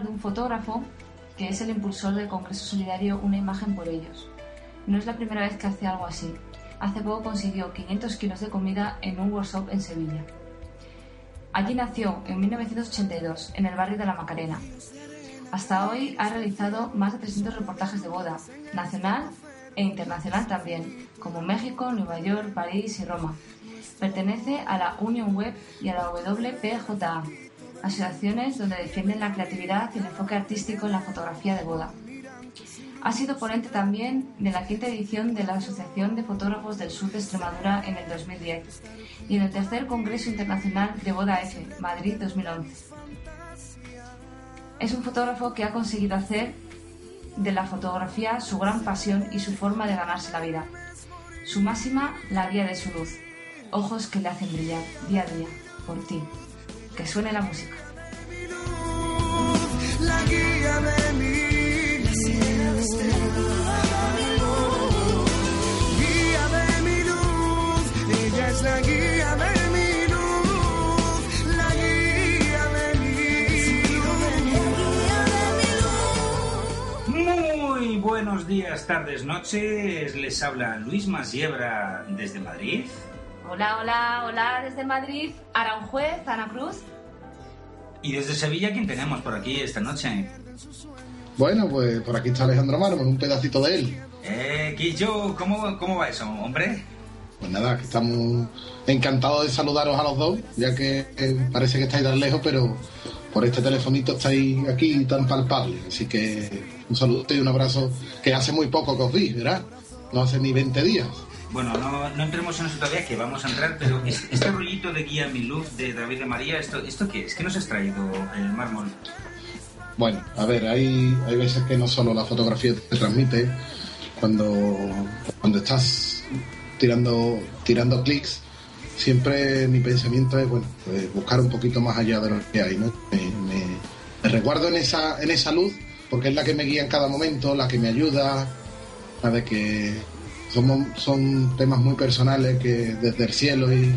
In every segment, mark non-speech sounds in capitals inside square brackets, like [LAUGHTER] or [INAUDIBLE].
De un fotógrafo que es el impulsor del Congreso Solidario Una Imagen por Ellos. No es la primera vez que hace algo así. Hace poco consiguió 500 kilos de comida en un workshop en Sevilla. Allí nació en 1982, en el barrio de La Macarena. Hasta hoy ha realizado más de 300 reportajes de boda, nacional e internacional también, como México, Nueva York, París y Roma. Pertenece a la Union Web y a la WPJA, asociaciones donde defienden la creatividad y el enfoque artístico en la fotografía de boda. Ha sido ponente también de la quinta edición de la Asociación de Fotógrafos del Sur de Extremadura en el 2010 y en el tercer Congreso Internacional de Boda F, Madrid 2011. Es un fotógrafo que ha conseguido hacer de la fotografía su gran pasión y su forma de ganarse la vida. Su máxima, la guía de su luz. Ojos que le hacen brillar día a día, por ti. Que suene la música. la guía de mi luz. Guía de mi luz, ella es la guía de mi luz, la guía de mi Muy buenos días, tardes, noches. Les habla Luis Masiebra desde Madrid. Hola, hola, hola desde Madrid, Aranjuez, Ana Cruz. Y desde Sevilla, ¿quién tenemos por aquí esta noche? Bueno, pues por aquí está Alejandro Mármol, un pedacito de él. Eh, Quillo, ¿cómo, ¿cómo va eso, hombre? Pues nada, que estamos encantados de saludaros a los dos, ya que eh, parece que estáis tan lejos, pero por este telefonito estáis aquí tan palpable. Así que un saludo y un abrazo, que hace muy poco que os vi, ¿verdad? No hace ni 20 días. Bueno, no, entremos en eso todavía, que vamos a entrar, pero es- este rollito de Guía Mi Luz de David de María, ¿esto, ¿esto qué es? ¿Qué nos has traído, el mármol? Bueno, a ver, hay, hay veces que no solo la fotografía te transmite, cuando, cuando estás tirando, tirando clics, siempre mi pensamiento es, bueno, pues buscar un poquito más allá de lo que hay, ¿no? Me, me- me resguardo en esa, en esa luz, porque es la que me guía en cada momento, la que me ayuda, ¿sabes? Que somos, son temas muy personales que desde el cielo y,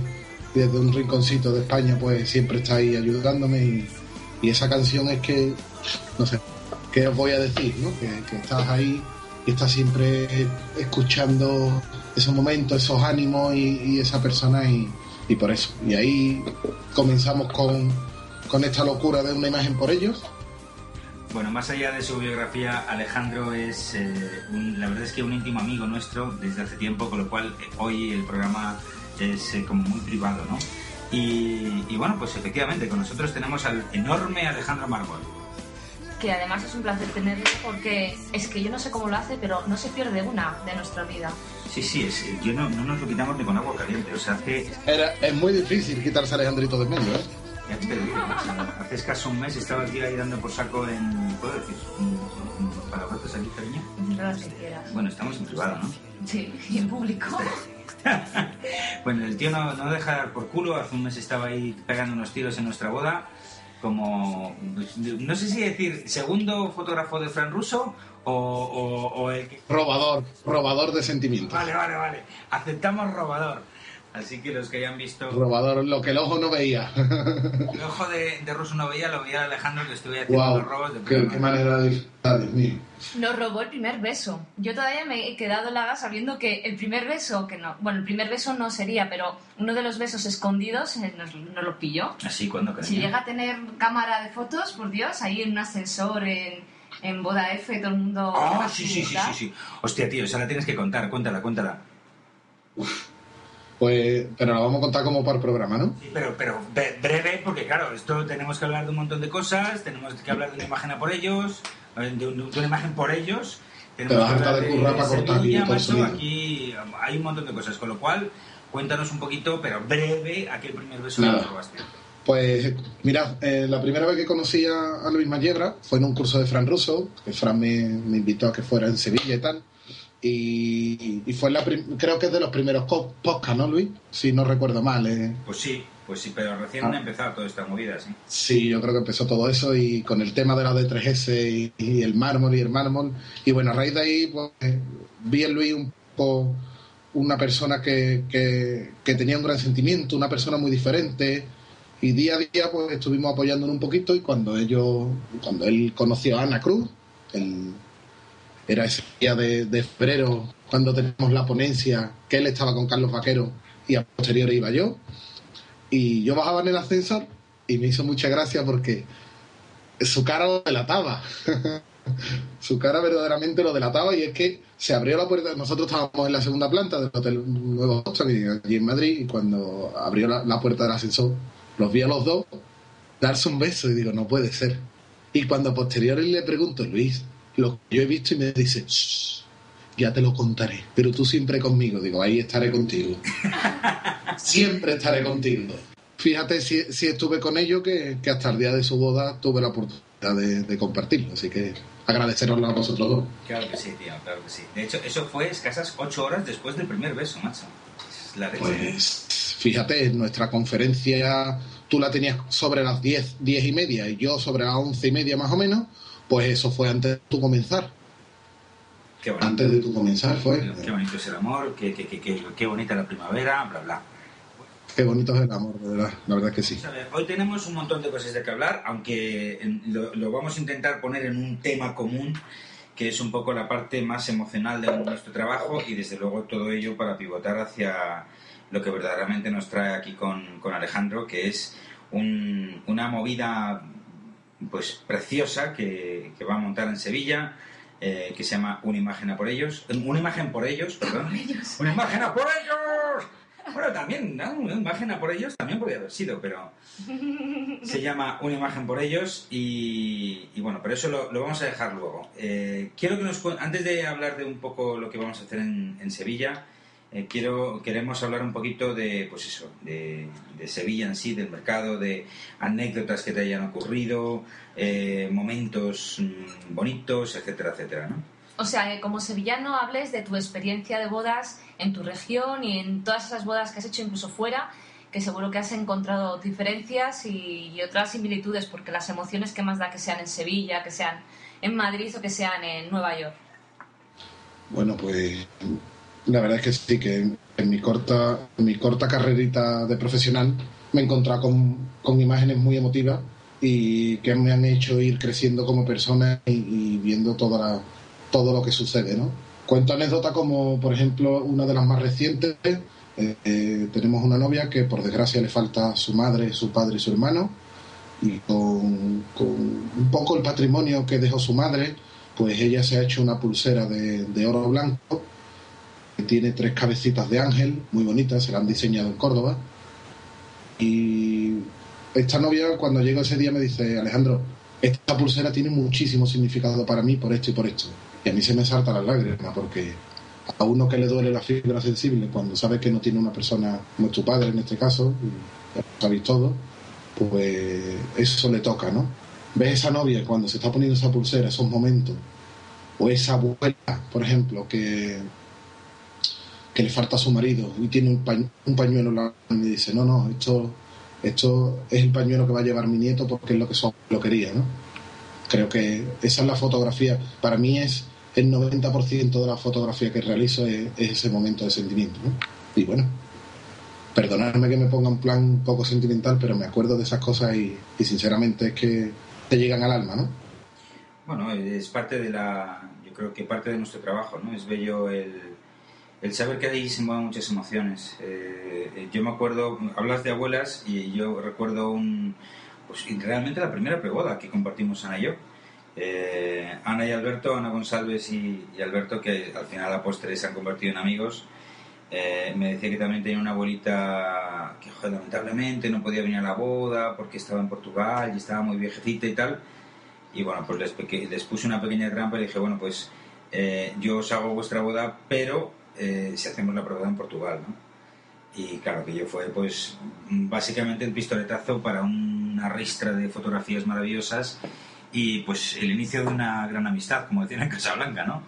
desde un rinconcito de España, pues siempre está ahí ayudándome y, esa canción es que, no sé, ¿qué os voy a decir? ¿no? Que, que estás ahí y estás siempre escuchando esos momentos, esos ánimos y, y esa persona y, y por eso. Y ahí comenzamos con, con esta locura de una imagen por ellos. Bueno, más allá de su biografía, Alejandro es, eh, un- la verdad es que un íntimo amigo nuestro desde hace tiempo, con lo cual eh, hoy el programa es eh, como muy privado, ¿no? Y, y bueno, pues efectivamente, con nosotros tenemos al enorme Alejandro Mármol. Que además es un placer tenerlo porque es que yo no sé cómo lo hace, pero no se pierde una de nuestra vida. Sí, sí, es, yo no, no nos lo quitamos ni con agua caliente, o sea, hace, Era, es muy difícil quitarse a Alejandrito de medio, ¿eh? Ya te digo, o sea, hace escaso un mes estaba el tío ahí dando por saco en, ¿puedo decir? Palabrotas aquí, cariño. No lo que quieras. Bueno, estamos en privado, ¿no? Sí, y en público. [LAUGHS] Bueno, el tío no, no deja de dar por culo. Hace un mes estaba ahí pegando unos tiros en nuestra boda. Como, no sé si decir, segundo fotógrafo de Fran Russo o, o- o el que... Robador, robador de sentimientos. Vale, vale, vale. Aceptamos robador. Así que los que hayan visto Robador, lo que el ojo no veía. el ojo de, de Russo no veía, lo veía Alejandro que estuve haciendo wow, los robos de qué, qué manera de disfrutar, Dios mío. Nos robó el primer beso. Yo todavía me he quedado helada sabiendo que el primer beso, que no, bueno, el primer beso no sería, pero uno de los besos escondidos eh, nos, nos lo pilló. Así, cuando Si llega a tener cámara de fotos, por Dios, ahí en un ascensor, en, en Boda F, todo el mundo... Ah, a sí, sí, sí, sí, sí. Hostia, tío, esa la tienes que contar, cuéntala, cuéntala. Pues, pero la vamos a contar como el programa, ¿no? Sí, pero, pero bre- breve, porque claro, esto tenemos que hablar de un montón de cosas, tenemos que hablar de una imagen a por ellos, eh, de, un- de una imagen por ellos. tenemos vas a que hablar de currar para cortar Sevilla, macho, aquí hay un montón de cosas, con lo cual cuéntanos un poquito, pero breve, aquel primer beso Nada. Pues mirad, eh, la primera vez que conocí a, a Luis Mayebra fue en un curso de Fran Russo, que Fran me, me invitó a que fuera en Sevilla y tal. Y, y fue la creo que es de los primeros podcasts, ¿no, Luis? Si no recuerdo mal. eh. Pues sí, pues sí, pero recién Ah. ha empezado toda esta movida, sí. Sí, yo creo que empezó todo eso y con el tema de la D3S y, y el mármol y el mármol. Y bueno, a raíz de ahí pues, eh, vi en Luis un poco una persona que, que, que tenía un gran sentimiento, una persona muy diferente. Y día a día pues estuvimos apoyándolo un poquito y cuando ellos, cuando él conoció a Ana Cruz, él- era ese día de, de febrero cuando teníamos la ponencia, que él estaba con Carlos Vaquero y a posteriori iba yo. Y yo bajaba en el ascensor y me hizo mucha gracia porque su cara lo delataba. [LAUGHS] su cara verdaderamente lo delataba y es que se abrió la puerta. Nosotros estábamos en la segunda planta del Hotel Nuevo Boston, allí en Madrid, y cuando abrió la, puerta del ascensor, los vi a los dos darse un beso y digo, no puede ser. Y cuando a posteriori le pregunto, Luis, lo que yo he visto y me dice, "Shh, ya te lo contaré, pero tú siempre conmigo. Digo, ahí estaré contigo. [LAUGHS] siempre estaré contigo. Fíjate si, si estuve con ellos que, que hasta el día de su boda tuve la oportunidad de, de compartirlo. Así que agradeceroslo a vosotros dos. Claro que sí, tío, claro que sí. De hecho, eso fue escasas ocho horas después del primer beso, macho. La. Pues fíjate, nuestra conferencia tú la tenías sobre las 10, 10 y media y yo sobre las 11 y media más o menos. Pues eso fue antes de tu comenzar. Qué bonito. Antes de tu comenzar fue. Qué bonito es el amor, qué, qué, qué, qué, qué bonita la primavera, bla, bla. Qué bonito es el amor, de verdad. La verdad que sí. Ver, Hoy tenemos un montón de cosas de que hablar, aunque lo, lo vamos a intentar poner en un tema común, que es un poco la parte más emocional de nuestro trabajo y desde luego todo ello para pivotar hacia lo que verdaderamente nos trae aquí con, con Alejandro, que es un- una movida pues preciosa que, que va a montar en Sevilla, eh, que se llama Una imagen a por ellos, una imagen por ellos, perdón, una imagen a por ellos. Bueno, también, ¿no? Una imagen a por ellos también podría haber sido, pero [LAUGHS] se llama Una imagen por ellos y, y bueno, pero eso lo, lo vamos a dejar luego. Eh, quiero que nos antes de hablar de un poco lo que vamos a hacer en, en Sevilla, eh, quiero queremos hablar un poquito de, pues eso, de, de Sevilla en sí, del mercado, de anécdotas que te hayan ocurrido, eh, momentos mm, bonitos, etcétera, etcétera, ¿no? O sea, que como sevillano hables de tu experiencia de bodas en tu región y en todas esas bodas que has hecho incluso fuera, que seguro que has encontrado diferencias y, y otras similitudes, porque las emociones que más da que sean en Sevilla, que sean en Madrid o que sean en Nueva York. Bueno, pues la verdad es que sí, que en, en mi corta, en mi corta carrerita de profesional me he encontrado con, con imágenes muy emotivas y que me han hecho ir creciendo como persona y, y viendo toda la- todo lo que sucede, ¿no? Cuento anécdotas como, por ejemplo, una de las más recientes. eh, eh, tenemos una novia que, por desgracia, le falta su madre, su padre y su hermano. Y con, con un poco el patrimonio que dejó su madre, pues ella se ha hecho una pulsera de, de oro blanco que tiene tres cabecitas de ángel, muy bonitas, se la han diseñado en Córdoba. Y esta novia cuando llegó ese día me dice, Alejandro, esta pulsera tiene muchísimo significado para mí por esto y por esto. Y a mí se me salta las lágrimas porque a uno que le duele la fibra sensible cuando sabe que no tiene una persona como tu padre en este caso, y todo, pues eso le toca, ¿no? Ves esa novia cuando se está poniendo esa pulsera, esos momentos, o esa abuela, por ejemplo, que, que le falta a su marido y tiene un, pañ- un pañuelo en la mano y dice, no, no, esto, esto es el pañuelo que va a llevar mi nieto porque es lo que su abuelo quería, ¿no? Creo que esa es la fotografía, para mí es el 90% de la fotografía que realizo es, es ese momento de sentimiento. Y bueno, perdonadme que me ponga un plan un poco sentimental, pero me acuerdo de esas cosas y, y sinceramente es que te llegan al alma, ¿no? Bueno, es parte de la, yo creo que parte de nuestro trabajo, ¿no? Es bello el, el saber que ahí se mueven muchas emociones. Eh, eh, yo me acuerdo, hablas de abuelas y yo recuerdo un, pues realmente la primera preboda que compartimos Ana y yo. Eh, Ana y Alberto, Ana González y, y Alberto, que al final a postre se han convertido en amigos. Eh, me decía que también tenía una abuelita que joder, lamentablemente no podía venir a la boda porque estaba en Portugal y estaba muy viejecita y tal. Y bueno, pues les, les puse una pequeña trampa y dije, bueno, pues eh, yo os hago vuestra boda, pero eh, si hacemos la boda en Portugal, ¿no? Y claro, que yo fue pues básicamente el pistoletazo para una ristra de fotografías maravillosas y pues el inicio de una gran amistad, como decían en Casablanca, ¿no?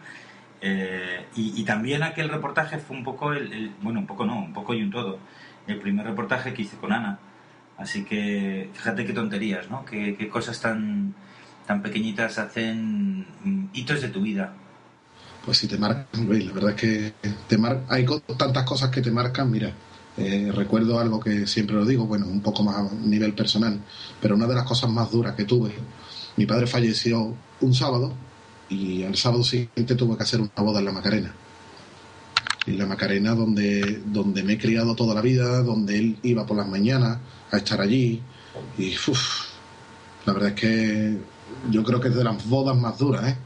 Eh, y, y también aquel reportaje fue un poco el, el- bueno, un poco no, un poco y un todo, el primer reportaje que hice con Ana. Así que fíjate qué tonterías, ¿no? Qué, qué cosas tan, tan pequeñitas hacen mm, hitos de tu vida. Pues sí, te marcan. La verdad es que te mar... hay tantas cosas que te marcan. Mira, eh, recuerdo algo que siempre lo digo, bueno, un poco más a nivel personal, pero una de las cosas más duras que tuve, mi padre falleció un sábado y al sábado siguiente tuve que hacer una boda en la Macarena. En la Macarena donde, donde me he criado toda la vida, donde él iba por las mañanas a estar allí y uf, la verdad es que yo creo que es de las bodas más duras, ¿eh?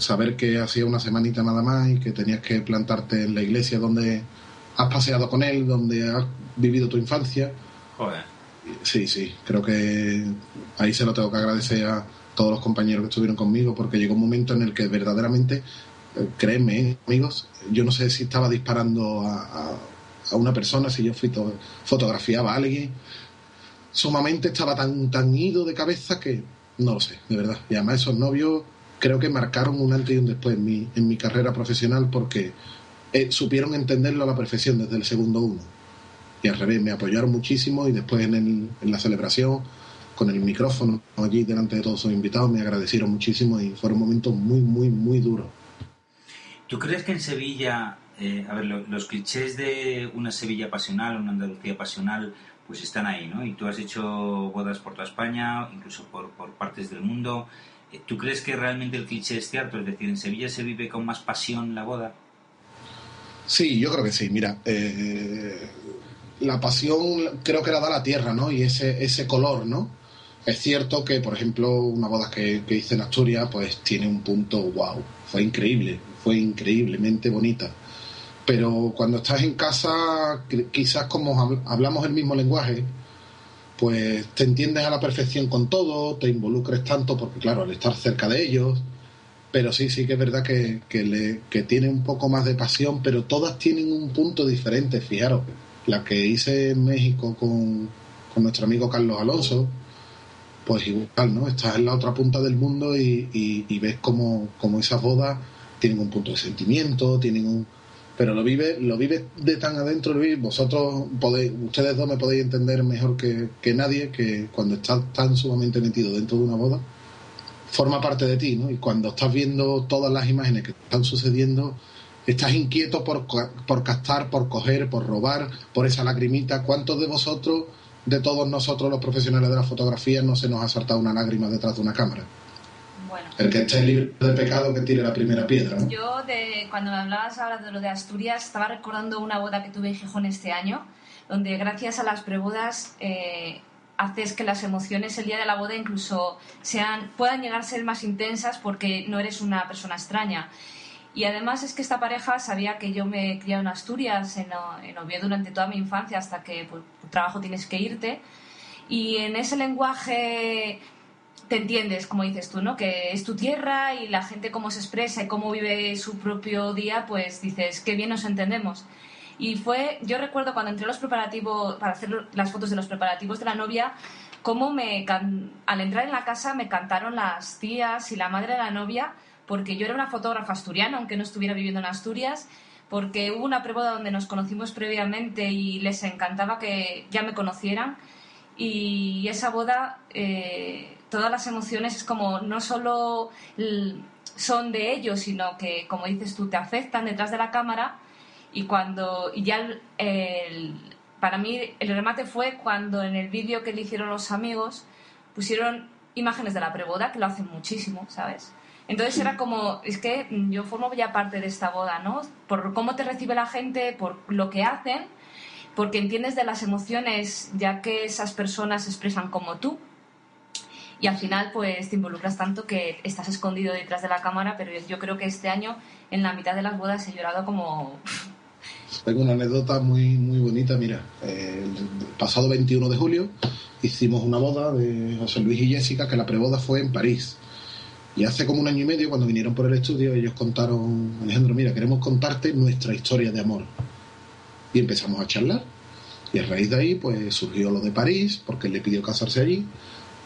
Saber que hacía una semanita nada más y que tenías que plantarte en la iglesia donde has paseado con él, donde has vivido tu infancia. Joder. Sí, sí, creo que ahí se lo tengo que agradecer a todos los compañeros que estuvieron conmigo porque llegó un momento en el que verdaderamente, eh, créeme, eh, amigos, yo no sé si estaba disparando a, a- a una persona, si yo fito- fotografiaba a alguien, sumamente estaba tan, tan ido de cabeza que no lo sé, de verdad. Y además esos novios creo que marcaron un antes y un después en mi, en mi carrera profesional porque eh, supieron entenderlo a la perfección desde el segundo uno. Y al revés, me apoyaron muchísimo y después en, el- en la celebración, con el micrófono allí delante de todos sus invitados, me agradecieron muchísimo y fueron momentos muy, muy, muy duros. ¿Tú crees que en Sevilla, eh, a ver, lo- los clichés de una Sevilla pasional, una Andalucía pasional, pues están ahí, ¿no? Y tú has hecho bodas por toda España, incluso por, por partes del mundo. ¿Tú crees que realmente el cliché es cierto? Es decir, ¿en Sevilla se vive con más pasión la boda? Sí, yo creo que sí. Mira, eh, la pasión creo que la da la tierra, ¿no? Y ese, ese color, ¿no? Es cierto que, por ejemplo, una boda que, que hice en Asturias, pues tiene un punto wow. Fue increíble, fue increíblemente bonita. Pero cuando estás en casa, qu- quizás como habl- hablamos el mismo lenguaje, pues te entiendes a la perfección con todo, te involucres tanto, porque claro, al estar cerca de ellos, pero sí, sí que es verdad que, que, le, que tiene un poco más de pasión, pero todas tienen un punto diferente, fijaros. La que hice en México con, con nuestro amigo Carlos Alonso, pues igual, ¿no? Estás en la otra punta del mundo y, y- y ves como, como esas bodas tienen un punto de sentimiento, tienen un... Pero lo vive, lo vive de tan adentro, Luis, vosotros podéis, ustedes dos me podéis entender mejor que, que nadie que cuando estás tan sumamente metido dentro de una boda, forma parte de ti, ¿no? Y cuando estás viendo todas las imágenes que están sucediendo, estás inquieto por, por captar, por coger, por robar, por esa lagrimita. ¿Cuántos de vosotros, de todos nosotros los profesionales de la fotografía, no se nos ha saltado una lágrima detrás de una cámara? Bueno, El que esté libre de pecado que tire la primera piedra, ¿no? yo de, cuando me hablabas ahora de lo de Asturias, estaba recordando una boda que tuve en Gijón este año, donde gracias a las prebodas eh, haces que las emociones el día de la boda incluso sean, puedan llegar a ser más intensas porque no eres una persona extraña. Y además es que esta pareja sabía que yo me he criado en Asturias, en, en Oviedo durante toda mi infancia, hasta que por, por trabajo tienes que irte. Y en ese lenguaje te entiendes, como dices tú, ¿no? Que es tu tierra y la gente cómo se expresa y cómo vive su propio día, pues dices, qué bien nos entendemos. Y fue, yo recuerdo cuando entré a los preparativos, para hacer las fotos de los preparativos de la novia, cómo me, al entrar en la casa me cantaron las tías y la madre de la novia, porque yo era una fotógrafa asturiana, aunque no estuviera viviendo en Asturias, porque hubo una preboda donde nos conocimos previamente y les encantaba que ya me conocieran. Y esa boda, eh, todas las emociones es como no solo son de ellos, sino que, como dices tú, te afectan detrás de la cámara. Y cuando, y ya para mí el remate fue cuando en el vídeo que le hicieron los amigos pusieron imágenes de la preboda, que lo hacen muchísimo, ¿sabes? Entonces era como, es que yo formo ya parte de esta boda, ¿no? Por cómo te recibe la gente, por lo que hacen, porque entiendes de las emociones, ya que esas personas se expresan como tú. Y al final, pues te involucras tanto que estás escondido detrás de la cámara, pero yo creo que este año, en la mitad de las bodas, he llorado como. [LAUGHS] tengo una anécdota muy, muy bonita. Mira, eh, el pasado 21 de julio hicimos una boda de José Luis y Jessica, que la preboda fue en París. Y hace como un año y medio, cuando vinieron por el estudio, ellos contaron, Alejandro, mira, queremos contarte nuestra historia de amor. Y empezamos a charlar. Y a raíz de ahí, pues surgió lo de París, porque él le pidió casarse allí.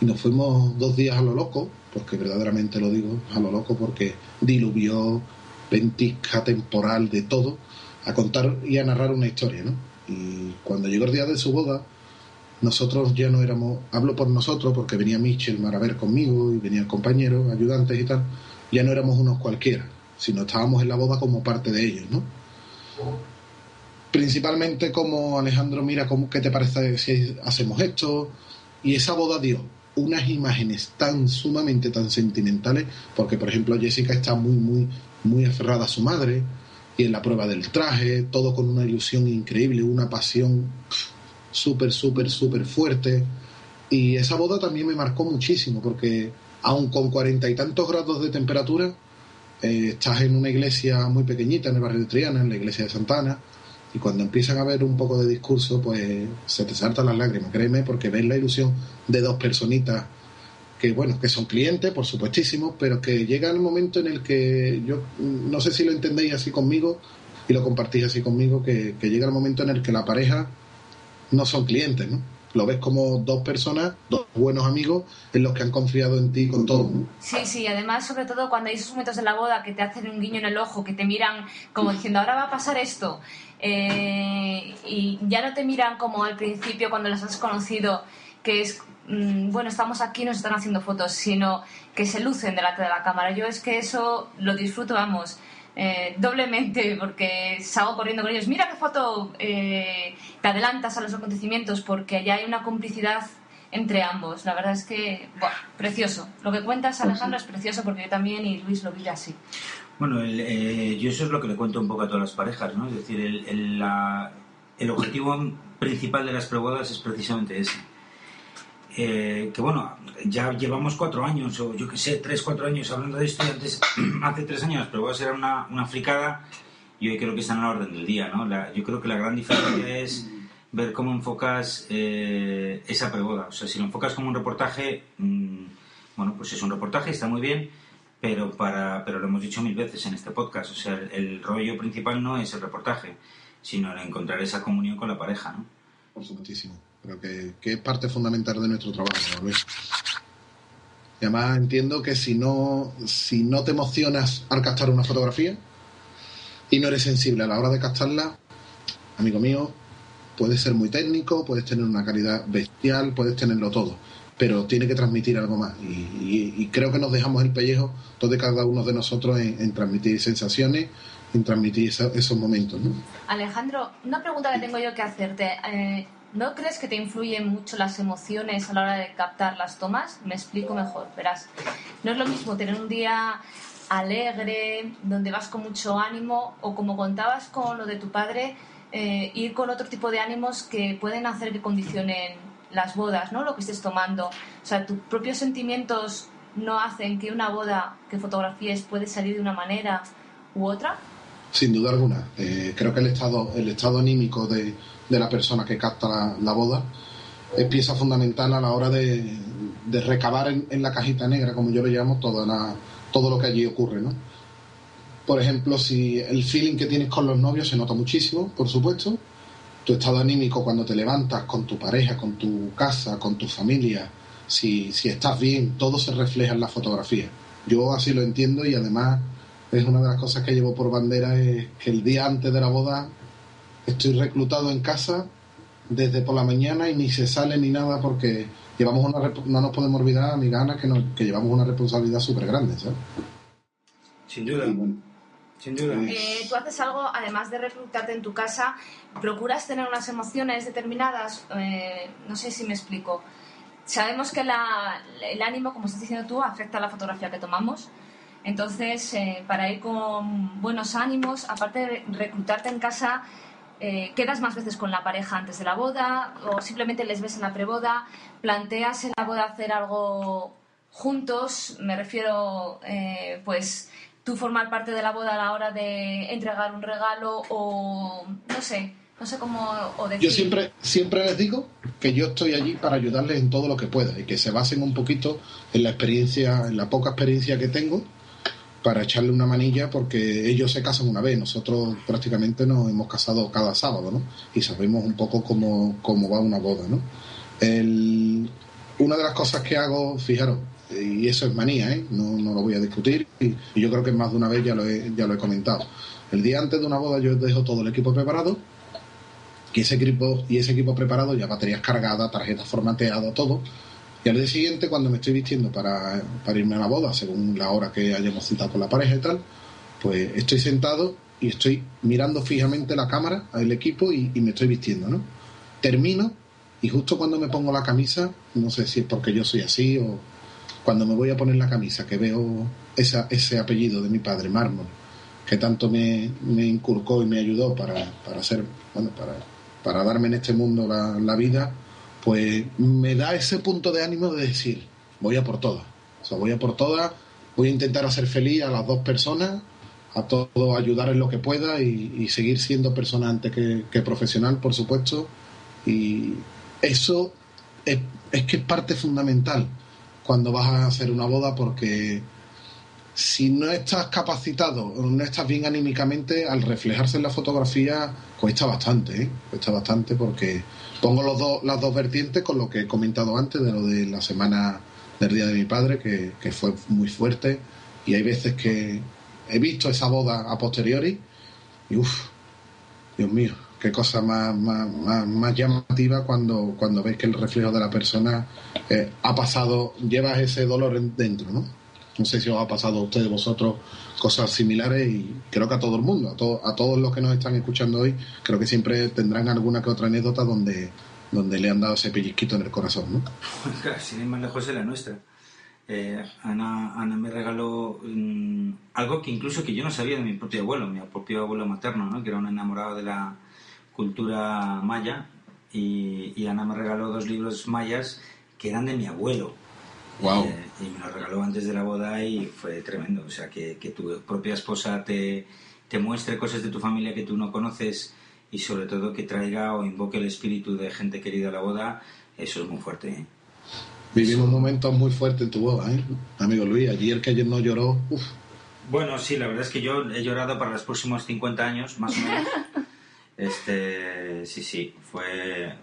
Y nos fuimos dos días a lo loco, porque verdaderamente lo digo, a lo loco, porque diluvió, ventisca temporal de todo, a contar y a narrar una historia, ¿no? Y cuando llegó el día de su boda, nosotros ya no éramos, hablo por nosotros, porque venía Michel Maraver conmigo y venían compañeros, ayudantes y tal, ya no éramos unos cualquiera, sino estábamos en la boda como parte de ellos, ¿no? Principalmente como Alejandro, mira, ¿cómo, ¿qué te parece si hacemos esto? Y esa boda dio unas imágenes tan sumamente tan sentimentales, porque por ejemplo Jessica está muy, muy, muy aferrada a su madre, y en la prueba del traje, todo con una ilusión increíble, una pasión súper, súper, súper fuerte. Y esa boda también me marcó muchísimo, porque aun con cuarenta y tantos grados de temperatura, eh, estás en una iglesia muy pequeñita en el barrio de Triana, en la iglesia de Santana, y cuando empiezan a ver un poco de discurso, pues se te saltan las lágrimas, créeme, porque ves la ilusión de dos personitas que, bueno, que son clientes, por supuestísimo, pero que llega el momento en el que yo no sé si lo entendéis así conmigo y lo compartís así conmigo, que, que llega el momento en el que la pareja no son clientes, ¿no? Lo ves como dos personas, dos buenos amigos en los que han confiado en ti con todo. Sí, sí, además, sobre todo cuando hay esos momentos de la boda que te hacen un guiño en el ojo, que te miran como diciendo, ahora va a pasar esto. Eh, y ya no te miran como al principio cuando las has conocido, que es, mm, bueno, estamos aquí, nos están haciendo fotos, sino que se lucen delante de la cámara. Yo es que eso lo disfruto, vamos. eh, doblemente porque salgo corriendo con ellos mira qué foto eh, te adelantas a los acontecimientos porque ya hay una complicidad entre ambos la verdad es que buah, precioso lo que cuentas Alejandro es precioso porque yo también y Luis lo vive así Bueno, el, eh, yo eso es lo que le cuento un poco a todas las parejas, ¿no? Es decir, el, el, la- el objetivo principal de las prebodas es precisamente ese. Eh, que bueno, ya llevamos cuatro años, o yo qué sé, tres, cuatro años hablando de esto, y antes, [CLEARS THROAT] hace tres años las prebodas eran una, una fricada, y hoy creo que están a la orden del día, ¿no? La- yo creo que la gran diferencia es ver cómo enfocas eh, esa preboda. O sea, si lo enfocas como un reportaje, mm, bueno, pues es un reportaje, está muy bien, pero para pero lo hemos dicho mil veces en este podcast o sea el, rollo principal no es el reportaje sino el encontrar esa comunión con la pareja no Por supuestísimo. Pero que, que es parte fundamental de nuestro trabajo, ¿no? Y además entiendo que si no, si no te emocionas al captar una fotografía y no eres sensible a la hora de captarla, amigo mío, puedes ser muy técnico, puedes tener una calidad bestial, puedes tenerlo todo, pero tiene que transmitir algo más. Y, y- y creo que nos dejamos el pellejo, todos cada uno de nosotros, en, en transmitir sensaciones, en transmitir esa- esos momentos, ¿no? Alejandro una pregunta que tengo yo que hacerte eh, ¿no crees que te influyen mucho las emociones a la hora de captar las tomas? me explico mejor verás no es lo mismo tener un día alegre, donde vas con mucho ánimo, o como contabas con lo de tu padre, eh, ir con otro tipo de ánimos que pueden hacer que condicionen las bodas, ¿no? Lo que estés tomando. O sea, tus propios sentimientos no hacen que una boda que fotografíes puede salir de una manera u otra. Sin duda alguna. Eh, creo que el estado, el estado anímico de, de la persona que capta la, boda es pieza fundamental a la hora de, de recabar en, la cajita negra, como yo lo llamo, toda todo lo que allí ocurre, ¿no? Por ejemplo, si el feeling que tienes con los novios se nota muchísimo, por supuesto. Tu estado anímico cuando te levantas con tu pareja, con tu casa, con tu familia, si, si estás bien, todo se refleja en la fotografía. Yo así lo entiendo y además es una de las cosas que llevo por bandera es que el día antes de la boda estoy reclutado en casa desde por la mañana y ni se sale ni nada porque llevamos una no nos podemos olvidar ni ganas que, nos- que llevamos una responsabilidad súper grande ¿sabes? sin duda Y bueno, sin duda Eh, tú haces algo, además de reclutarte en tu casa, procuras tener unas emociones determinadas, eh, no sé si me explico. Sabemos que la- el ánimo, como estás diciendo tú, afecta a la fotografía que tomamos. Entonces, eh, para ir con buenos ánimos, aparte de reclutarte en casa, eh, ¿quedas más veces con la pareja antes de la boda o simplemente les ves en la preboda? ¿Planteas en la boda hacer algo juntos? Me refiero, eh, pues, tú formar parte de la boda a la hora de entregar un regalo o no sé, no sé cómo o decir. Yo siempre, siempre les digo que yo estoy allí para ayudarles en todo lo que pueda y que se basen un poquito en la experiencia, en la poca experiencia que tengo para echarle una manilla porque ellos se casan una vez, nosotros prácticamente nos hemos casado cada sábado, ¿no? Y sabemos un poco cómo, cómo va una boda, ¿no? El- una de las cosas que hago, fijaros, y eso es manía, ¿eh? no, no lo voy a discutir, y, yo creo que más de una vez ya lo, he, ya lo he comentado. El día antes de una boda yo dejo todo el equipo preparado, y ese equipo, y ese equipo preparado, ya baterías cargadas, tarjetas formateadas, todo. Y al día siguiente, cuando me estoy vistiendo para, para irme a la boda, según la hora que hayamos citado con la pareja y tal, pues estoy sentado y estoy mirando fijamente la cámara, el equipo y, y me estoy vistiendo, ¿no? Termino y justo cuando me pongo la camisa, no sé si es porque yo soy así o cuando me voy a poner la camisa, que veo ese apellido de mi padre, Mármol, que tanto me, me inculcó y me ayudó para, para ser, bueno, para, para darme en este mundo la, la vida, pues me da ese punto de ánimo de decir, voy a por todas. O sea, voy a por todas, voy a intentar hacer feliz a las dos personas, a todo ayudar en lo que pueda y, seguir siendo persona antes que, que profesional, por supuesto. Y eso es, es que es parte fundamental cuando vas a hacer una boda porque si no estás capacitado o no estás bien anímicamente, al reflejarse en la fotografía cuesta bastante, ¿eh? cuesta bastante porque pongo los dos, las dos vertientes con lo que he comentado antes de lo de la semana del Día de mi Padre, que, que fue muy fuerte y hay veces que he visto esa boda a posteriori y uff, Dios mío, qué cosa más, más, más, llamativa cuando, cuando ves que el reflejo de la persona eh, ha pasado, llevas ese dolor en- dentro, ¿no? No sé si os ha pasado a ustedes, vosotros, cosas similares y creo que a todo el mundo, a, to- a todos los que nos están escuchando hoy, creo que siempre tendrán alguna que otra anécdota donde, donde le han dado ese pellizquito en el corazón, ¿no? Sin ir más lejos de la nuestra. Eh, Ana, Ana me regaló mm, algo que incluso que yo no sabía de mi propio abuelo, mi propio abuelo materno, ¿no? que era un enamorado de la cultura maya, y, y Ana me regaló dos libros mayas que eran de mi abuelo. Wow. Eh, y me lo regaló antes de la boda y fue tremendo. O sea, que, que tu propia esposa te, te muestre cosas de tu familia que tú no conoces y sobre todo que traiga o invoque el espíritu de gente querida a la boda, eso es muy fuerte. ¿eh? Vivimos momentos muy fuertes en tu boda, ¿eh? Amigo Luis, el que ayer no lloró, uff, Bueno, sí, la verdad es que yo he llorado para los próximos 50 años, más o menos. [LAUGHS] Este, sí, sí, fue...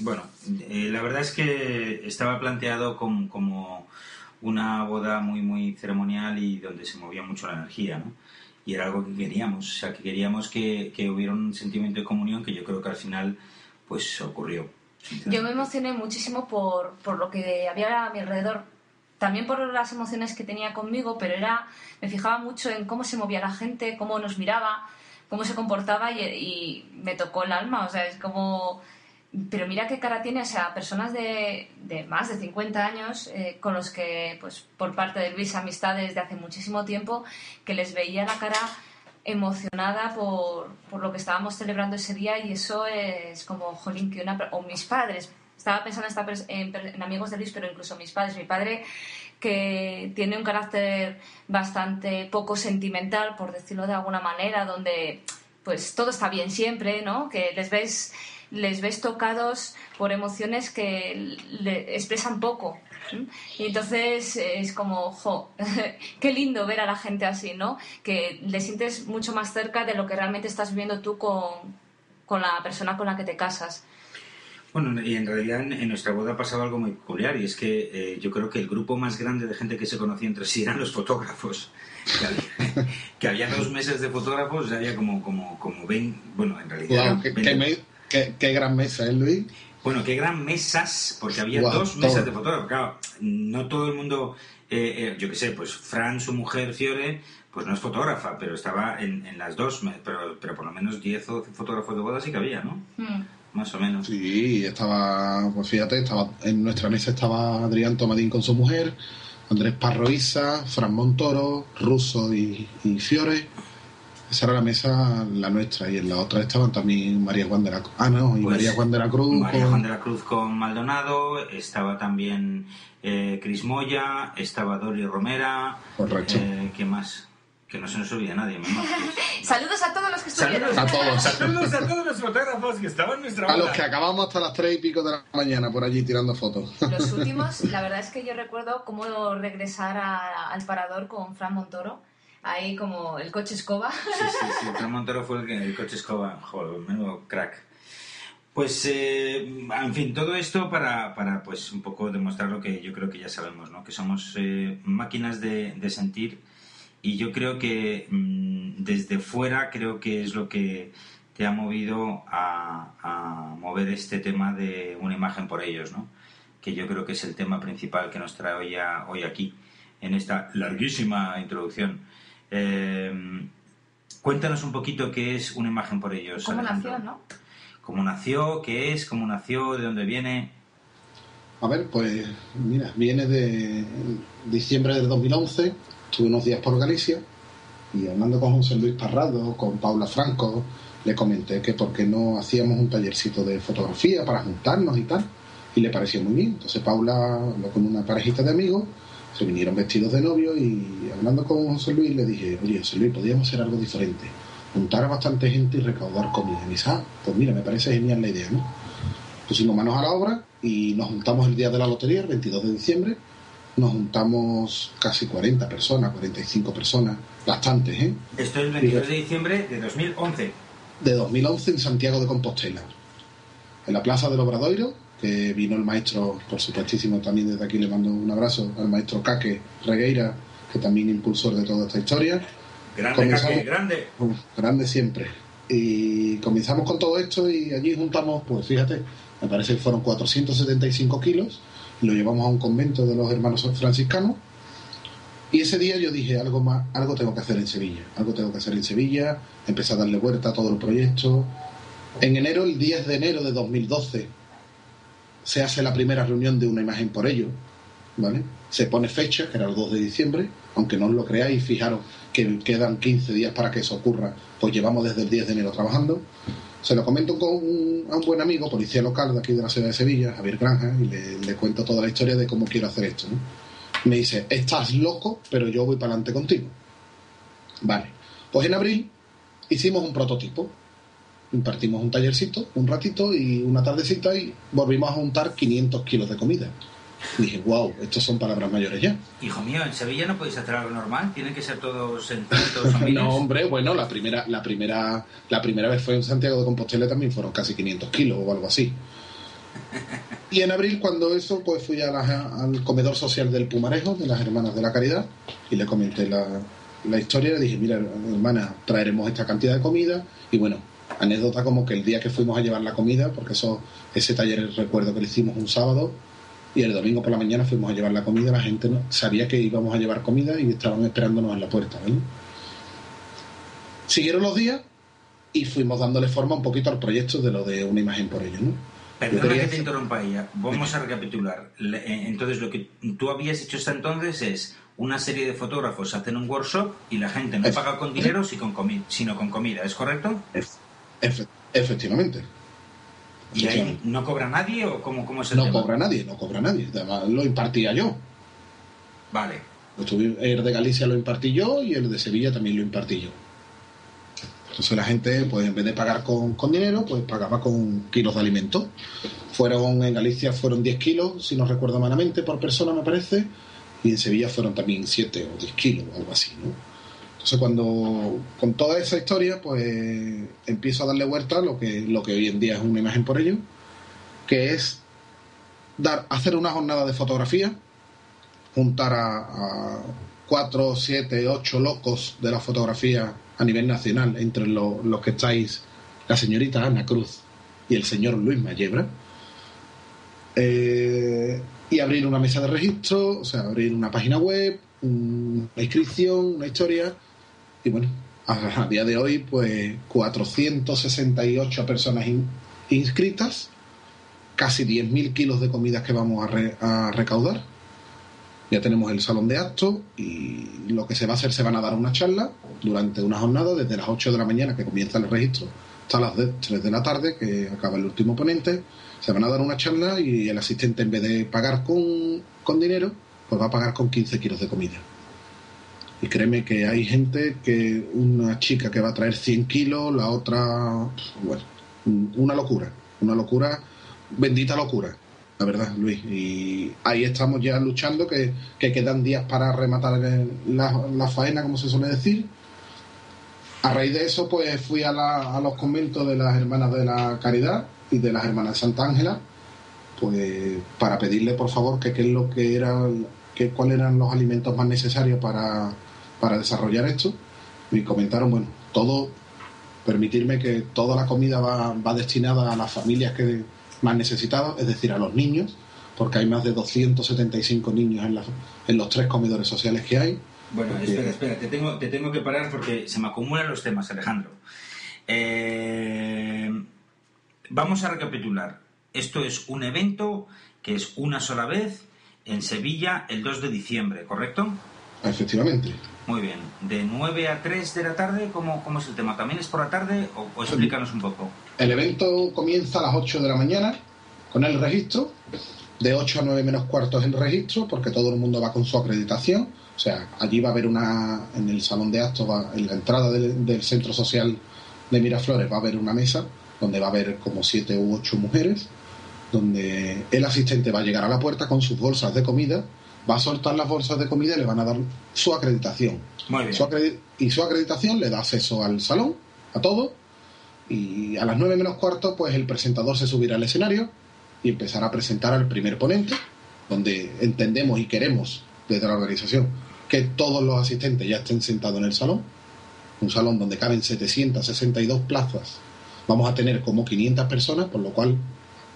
Bueno, eh, la verdad es que estaba planteado com- como una boda muy, muy ceremonial y donde se movía mucho la energía, ¿no? Y era algo que queríamos, o sea, que queríamos que, que hubiera un sentimiento de comunión que yo creo que al final, pues, ocurrió. Yo me emocioné muchísimo por, por lo que había a mi alrededor. También por las emociones que tenía conmigo, pero era me fijaba mucho en cómo se movía la gente, cómo nos miraba, cómo se comportaba y, me tocó el alma. O sea, es como... Pero mira qué cara tiene, o sea, personas de, más de 50 años eh, con los que, pues, por parte de Luis, amistades de hace muchísimo tiempo, que les veía la cara emocionada por, por lo que estábamos celebrando ese día y eso es como, jolín, que una... O mis padres, estaba pensando en amigos de Luis, pero incluso mis padres. Mi padre que tiene un carácter bastante poco sentimental, por decirlo de alguna manera, donde pues todo está bien siempre, ¿no? Que les ves, les ves tocados por emociones que le expresan poco. Y entonces es como, jo, [LAUGHS] qué lindo ver a la gente así, ¿no? Que le sientes mucho más cerca de lo que realmente estás viviendo tú con, con la persona con la que te casas. Bueno, y en realidad en, en nuestra boda ha pasado algo muy peculiar y es que eh, yo creo que el grupo más grande de gente que se conocía entre sí eran los fotógrafos. Que había, [LAUGHS] que había dos meses de fotógrafos, había como, como, como 20, bueno, en realidad... Eran qué, 20. qué me- qué- qué gran mesa, ¿eh, Luis? Bueno, qué gran mesas, porque había Guau, dos mesas todo. de fotógrafos. Claro, no todo el mundo, eh, eh, yo qué sé, pues Fran, su mujer Fiore, pues no es fotógrafa, pero estaba en, en las dos, pero, pero por lo menos 10 o 12 fotógrafos de boda sí que había, ¿no? Mm. Más o menos. Sí, estaba, pues fíjate, estaba en nuestra mesa estaba Adrián Tomadín con su mujer, Andrés Parroiza, Fran Montoro, Russo y, y Fiore. Esa era la mesa, la nuestra, y en la otra estaban también María Juan de la Cruz. Ah, no, y Pues, María Juan de la Cruz. María con- Juan de la Cruz con Maldonado, estaba también eh, Cris Moya, estaba Dori Romera. Correcto. Eh, ¿Qué más? Que no se nos olvide nadie, mamá. [LAUGHS] Saludos a todos los que estuvieron. Saludos A todos. [LAUGHS] Saludos a todos los fotógrafos que estaban en nuestra A los que acabamos hasta las tres y pico de la mañana por allí tirando fotos. Los [LAUGHS] últimos, la verdad es que yo recuerdo cómo regresar a- al parador con Fran Montoro, ahí como el coche escoba. Sí, sí, sí. Fran Montero fue el que el coche escoba. Joder, menudo crack. Pues, eh, en fin, todo esto para, para, pues, un poco demostrar lo que yo creo que ya sabemos, ¿no? Que somos eh, máquinas de, de sentir y yo creo que mm, desde fuera creo que es lo que te ha movido a, a mover este tema de una imagen por ellos, ¿no? Que yo creo que es el tema principal que nos trae hoy, a- hoy aquí, en esta larguísima introducción. Eh, cuéntanos un poquito qué es una imagen por ellos. ¿Cómo Alejandro. nació, no? ¿Cómo nació? ¿Qué es? ¿Cómo nació? ¿De dónde viene? A ver, pues mira, viene de diciembre del 2011, estuve unos días por Galicia y hablando con José Luis Parrado, con Paula Franco, le comenté que por qué no hacíamos un tallercito de fotografía para juntarnos y tal, y le pareció muy bien. Entonces Paula habló con una parejita de amigos, se vinieron vestidos de novio y hablando con José Luis le dije, oye José Luis, podríamos hacer algo diferente, juntar a bastante gente y recaudar comida. Y dice, ah, pues mira, me parece genial la idea, ¿no? pusimos manos a la obra y nos juntamos el día de la lotería, el 22 de diciembre. Nos juntamos casi 40 personas, 45 personas, bastantes, ¿eh? Esto es el 22 de diciembre de 2011. De 2011 en Santiago de Compostela. En la Plaza del Obradoiro, que vino el maestro, por supuestísimo, también desde aquí le mando un abrazo al maestro Caque Regueira, que también impulsor de toda esta historia. Grande, Comenzamos- Caque, grande. Grande siempre. Y comenzamos con todo esto y allí juntamos, pues fíjate, me parece que fueron 475 kilos y lo llevamos a un convento de los hermanos franciscanos. Y ese día yo dije, algo más, algo tengo que hacer en Sevilla, algo tengo que hacer en Sevilla, empecé a darle vuelta a todo el proyecto. En enero, el 10 de enero de 2012, se hace la primera reunión de una imagen por ello, ¿vale? Se pone fecha, que era el 2 de diciembre, aunque no os lo creáis, fijaros que quedan 15 días para que eso ocurra, pues llevamos desde el 10 de enero trabajando. Se lo comento con un, a un buen amigo, policía local de aquí de la ciudad de Sevilla, Javier Granja, y le, cuento toda la historia de cómo quiero hacer esto. Me dice, estás loco, pero yo voy para adelante contigo. Vale, pues en abril hicimos un prototipo, impartimos un tallercito, un ratito y una tardecita y volvimos a juntar 500 kilos de comida. Y dije, wow, estos son palabras mayores ya. Hijo mío, en Sevilla no podéis hacer algo normal, tienen que ser todos [LAUGHS] miles. No, hombre, bueno, la primera, la primera, la primera vez fue en Santiago de Compostela también fueron casi 500 kilos o algo así. [LAUGHS] Y en abril, cuando eso, pues fui a la- al comedor social del Pumarejo, de las Hermanas de la Caridad, y le comenté la, la historia. Le dije, mira, hermana, traeremos esta cantidad de comida. Y bueno, anécdota como que el día que fuimos a llevar la comida, porque eso ese taller recuerdo que lo hicimos un sábado, y el domingo por la mañana fuimos a llevar la comida, la gente no, sabía que íbamos a llevar comida y estaban esperándonos en la puerta. ¿vale? Siguieron los días y fuimos dándole forma un poquito al proyecto de lo de una imagen por ello. ¿no? Perdona que te interrumpa ahí. Vamos a recapitular. Eh, Entonces, lo que tú habías hecho hasta entonces es una serie de fotógrafos hacen un workshop y la gente no paga con dinero sino con comida, ¿es correcto? Efe- efectivamente. ¿Y ahí no cobra nadie o cómo, cómo es el No tema? cobra nadie, no cobra nadie. Además, lo impartía yo. Vale. El de Galicia lo impartí yo y el de Sevilla también lo impartí yo. Entonces la gente, pues en vez de pagar con, con dinero, pues pagaba con kilos de alimento. Fueron, en Galicia fueron 10 kilos, si no recuerdo malamente, por persona me parece, y en Sevilla fueron también 7 o 10 kilos, algo así, ¿no? Entonces cuando, con toda esa historia, pues empiezo a darle vuelta a lo que, lo que hoy en día es una imagen por ello, que es dar, hacer una jornada de fotografía, juntar a, cuatro, siete, ocho locos de la fotografía a nivel nacional, entre lo- los que estáis la señorita Ana Cruz y el señor Luis Mayebra, eh, y abrir una mesa de registro, o sea, abrir una página web, un- una inscripción, una historia, y bueno, a, día de hoy, pues 468 personas in- inscritas, casi 10.000 kilos de comidas que vamos a, re- a recaudar. Ya tenemos el salón de actos y lo que se va a hacer, se van a dar una charla durante una jornada desde las 8 de la mañana que comienza el registro hasta las de- 3 de la tarde que acaba el último ponente. Se van a dar una charla y el asistente en vez de pagar con, con dinero, pues va a pagar con 15 kilos de comida. Y créeme que hay gente que una chica que va a traer 100 kilos, la otra, bueno, una locura, una locura, bendita locura, la verdad, Luis. Y ahí estamos ya luchando, que, que quedan días para rematar la, la faena, como se suele decir. A raíz de eso, pues fui a, la- a los conventos de las hermanas de la Caridad y de las hermanas de Santa Ángela, pues para pedirle por favor que qué es lo que era, que cuáles eran los alimentos más necesarios para, para desarrollar esto. Y comentaron, bueno, todo, permitirme que toda la comida va, va destinada a las familias que más necesitadas, es decir, a los niños, porque hay más de 275 niños en, la- en los tres comedores sociales que hay. Bueno, Porque- espera, espera, te tengo, te tengo que parar porque se me acumulan los temas, Alejandro. Eh, vamos a recapitular. Esto es un evento que es una sola vez en Sevilla el 2 de diciembre, ¿correcto? Efectivamente. Muy bien. ¿De 9 a 3 de la tarde? ¿Cómo, es el tema? ¿También es por la tarde? O, o explícanos un poco. El evento comienza a las 8 de la mañana con el registro. De 8 a 9 menos cuartos el registro, porque todo el mundo va con su acreditación. O sea, allí va a haber una, en el salón de actos, en la entrada del, del centro social de Miraflores, va a haber una mesa donde va a haber como 7 u 8 mujeres, donde el asistente va a llegar a la puerta con sus bolsas de comida, va a soltar las bolsas de comida y le van a dar su acreditación. Muy bien. Su y su acreditación le da acceso al salón, a todo, y a las 9 menos cuarto, pues el presentador se subirá al escenario y empezará a presentar al primer ponente, donde entendemos y queremos desde la organización que todos los asistentes ya estén sentados en el salón, un salón donde caben 762 plazas. Vamos a tener como 500 personas, por lo cual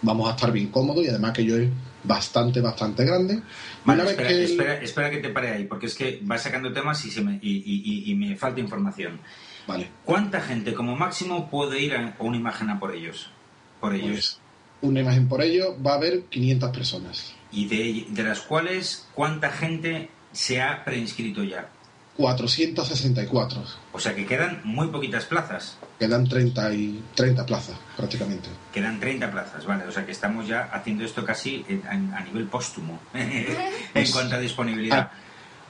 vamos a estar bien cómodos y además que yo es bastante, bastante grande. Y Vale, una vez espera, que el- espera, espera que te pare ahí, porque es que vas sacando temas y, se me, y, y- me falta información. Vale, ¿Cuánta gente como máximo puede ir a una imagen a por ellos? Por ellos. pues una imagen por ello, va a haber 500 personas. Y de, de las cuales, ¿cuánta gente se ha preinscrito ya? 464. O sea que quedan muy poquitas plazas. Quedan 30, y, 30 plazas prácticamente. Quedan 30 plazas, ¿vale? O sea que estamos ya haciendo esto casi a, a nivel póstumo [LAUGHS] en cuanto a disponibilidad.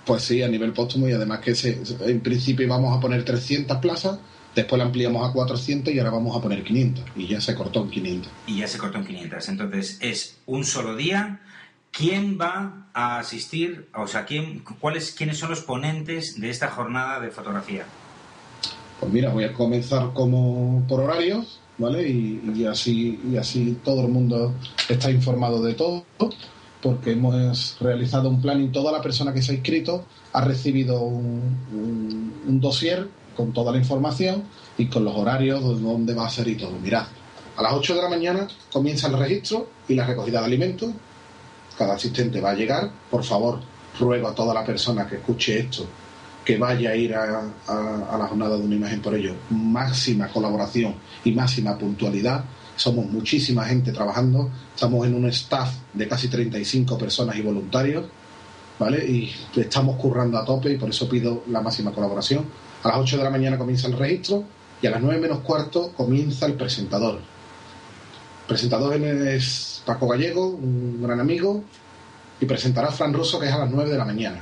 Pues sí, a nivel póstumo y además que se, en principio íbamos a poner 300 plazas, después la ampliamos a 400 y ahora vamos a poner 500. Y ya se cortó en 500. Y ya se cortó en 500. Entonces es un solo día. ¿Quién va a asistir? O sea, ¿quién, cuáles, ¿quiénes son los ponentes de esta jornada de fotografía? Pues mira, voy a comenzar como por horarios, ¿vale? Y, así, y así todo el mundo está informado de todo, porque hemos realizado un plan y toda la persona que se ha inscrito ha recibido un, un- un dossier con toda la información y con los horarios de dónde va a ser y todo. Mirad, a las 8 de la mañana comienza el registro y la recogida de alimentos. Cada asistente va a llegar. Por favor, ruego a toda la persona que escuche esto que vaya a ir a, la jornada de una imagen por ello. Máxima colaboración y máxima puntualidad. Somos muchísima gente trabajando. Estamos en un staff de casi 35 personas y voluntarios. ¿Vale? Y estamos currando a tope y por eso pido la máxima colaboración. A las 8 de la mañana comienza el registro y a las 9 menos cuarto comienza el presentador. Presentador es Paco Gallego, un gran amigo, y presentará a Fran Russo, que es a las 9 de la mañana.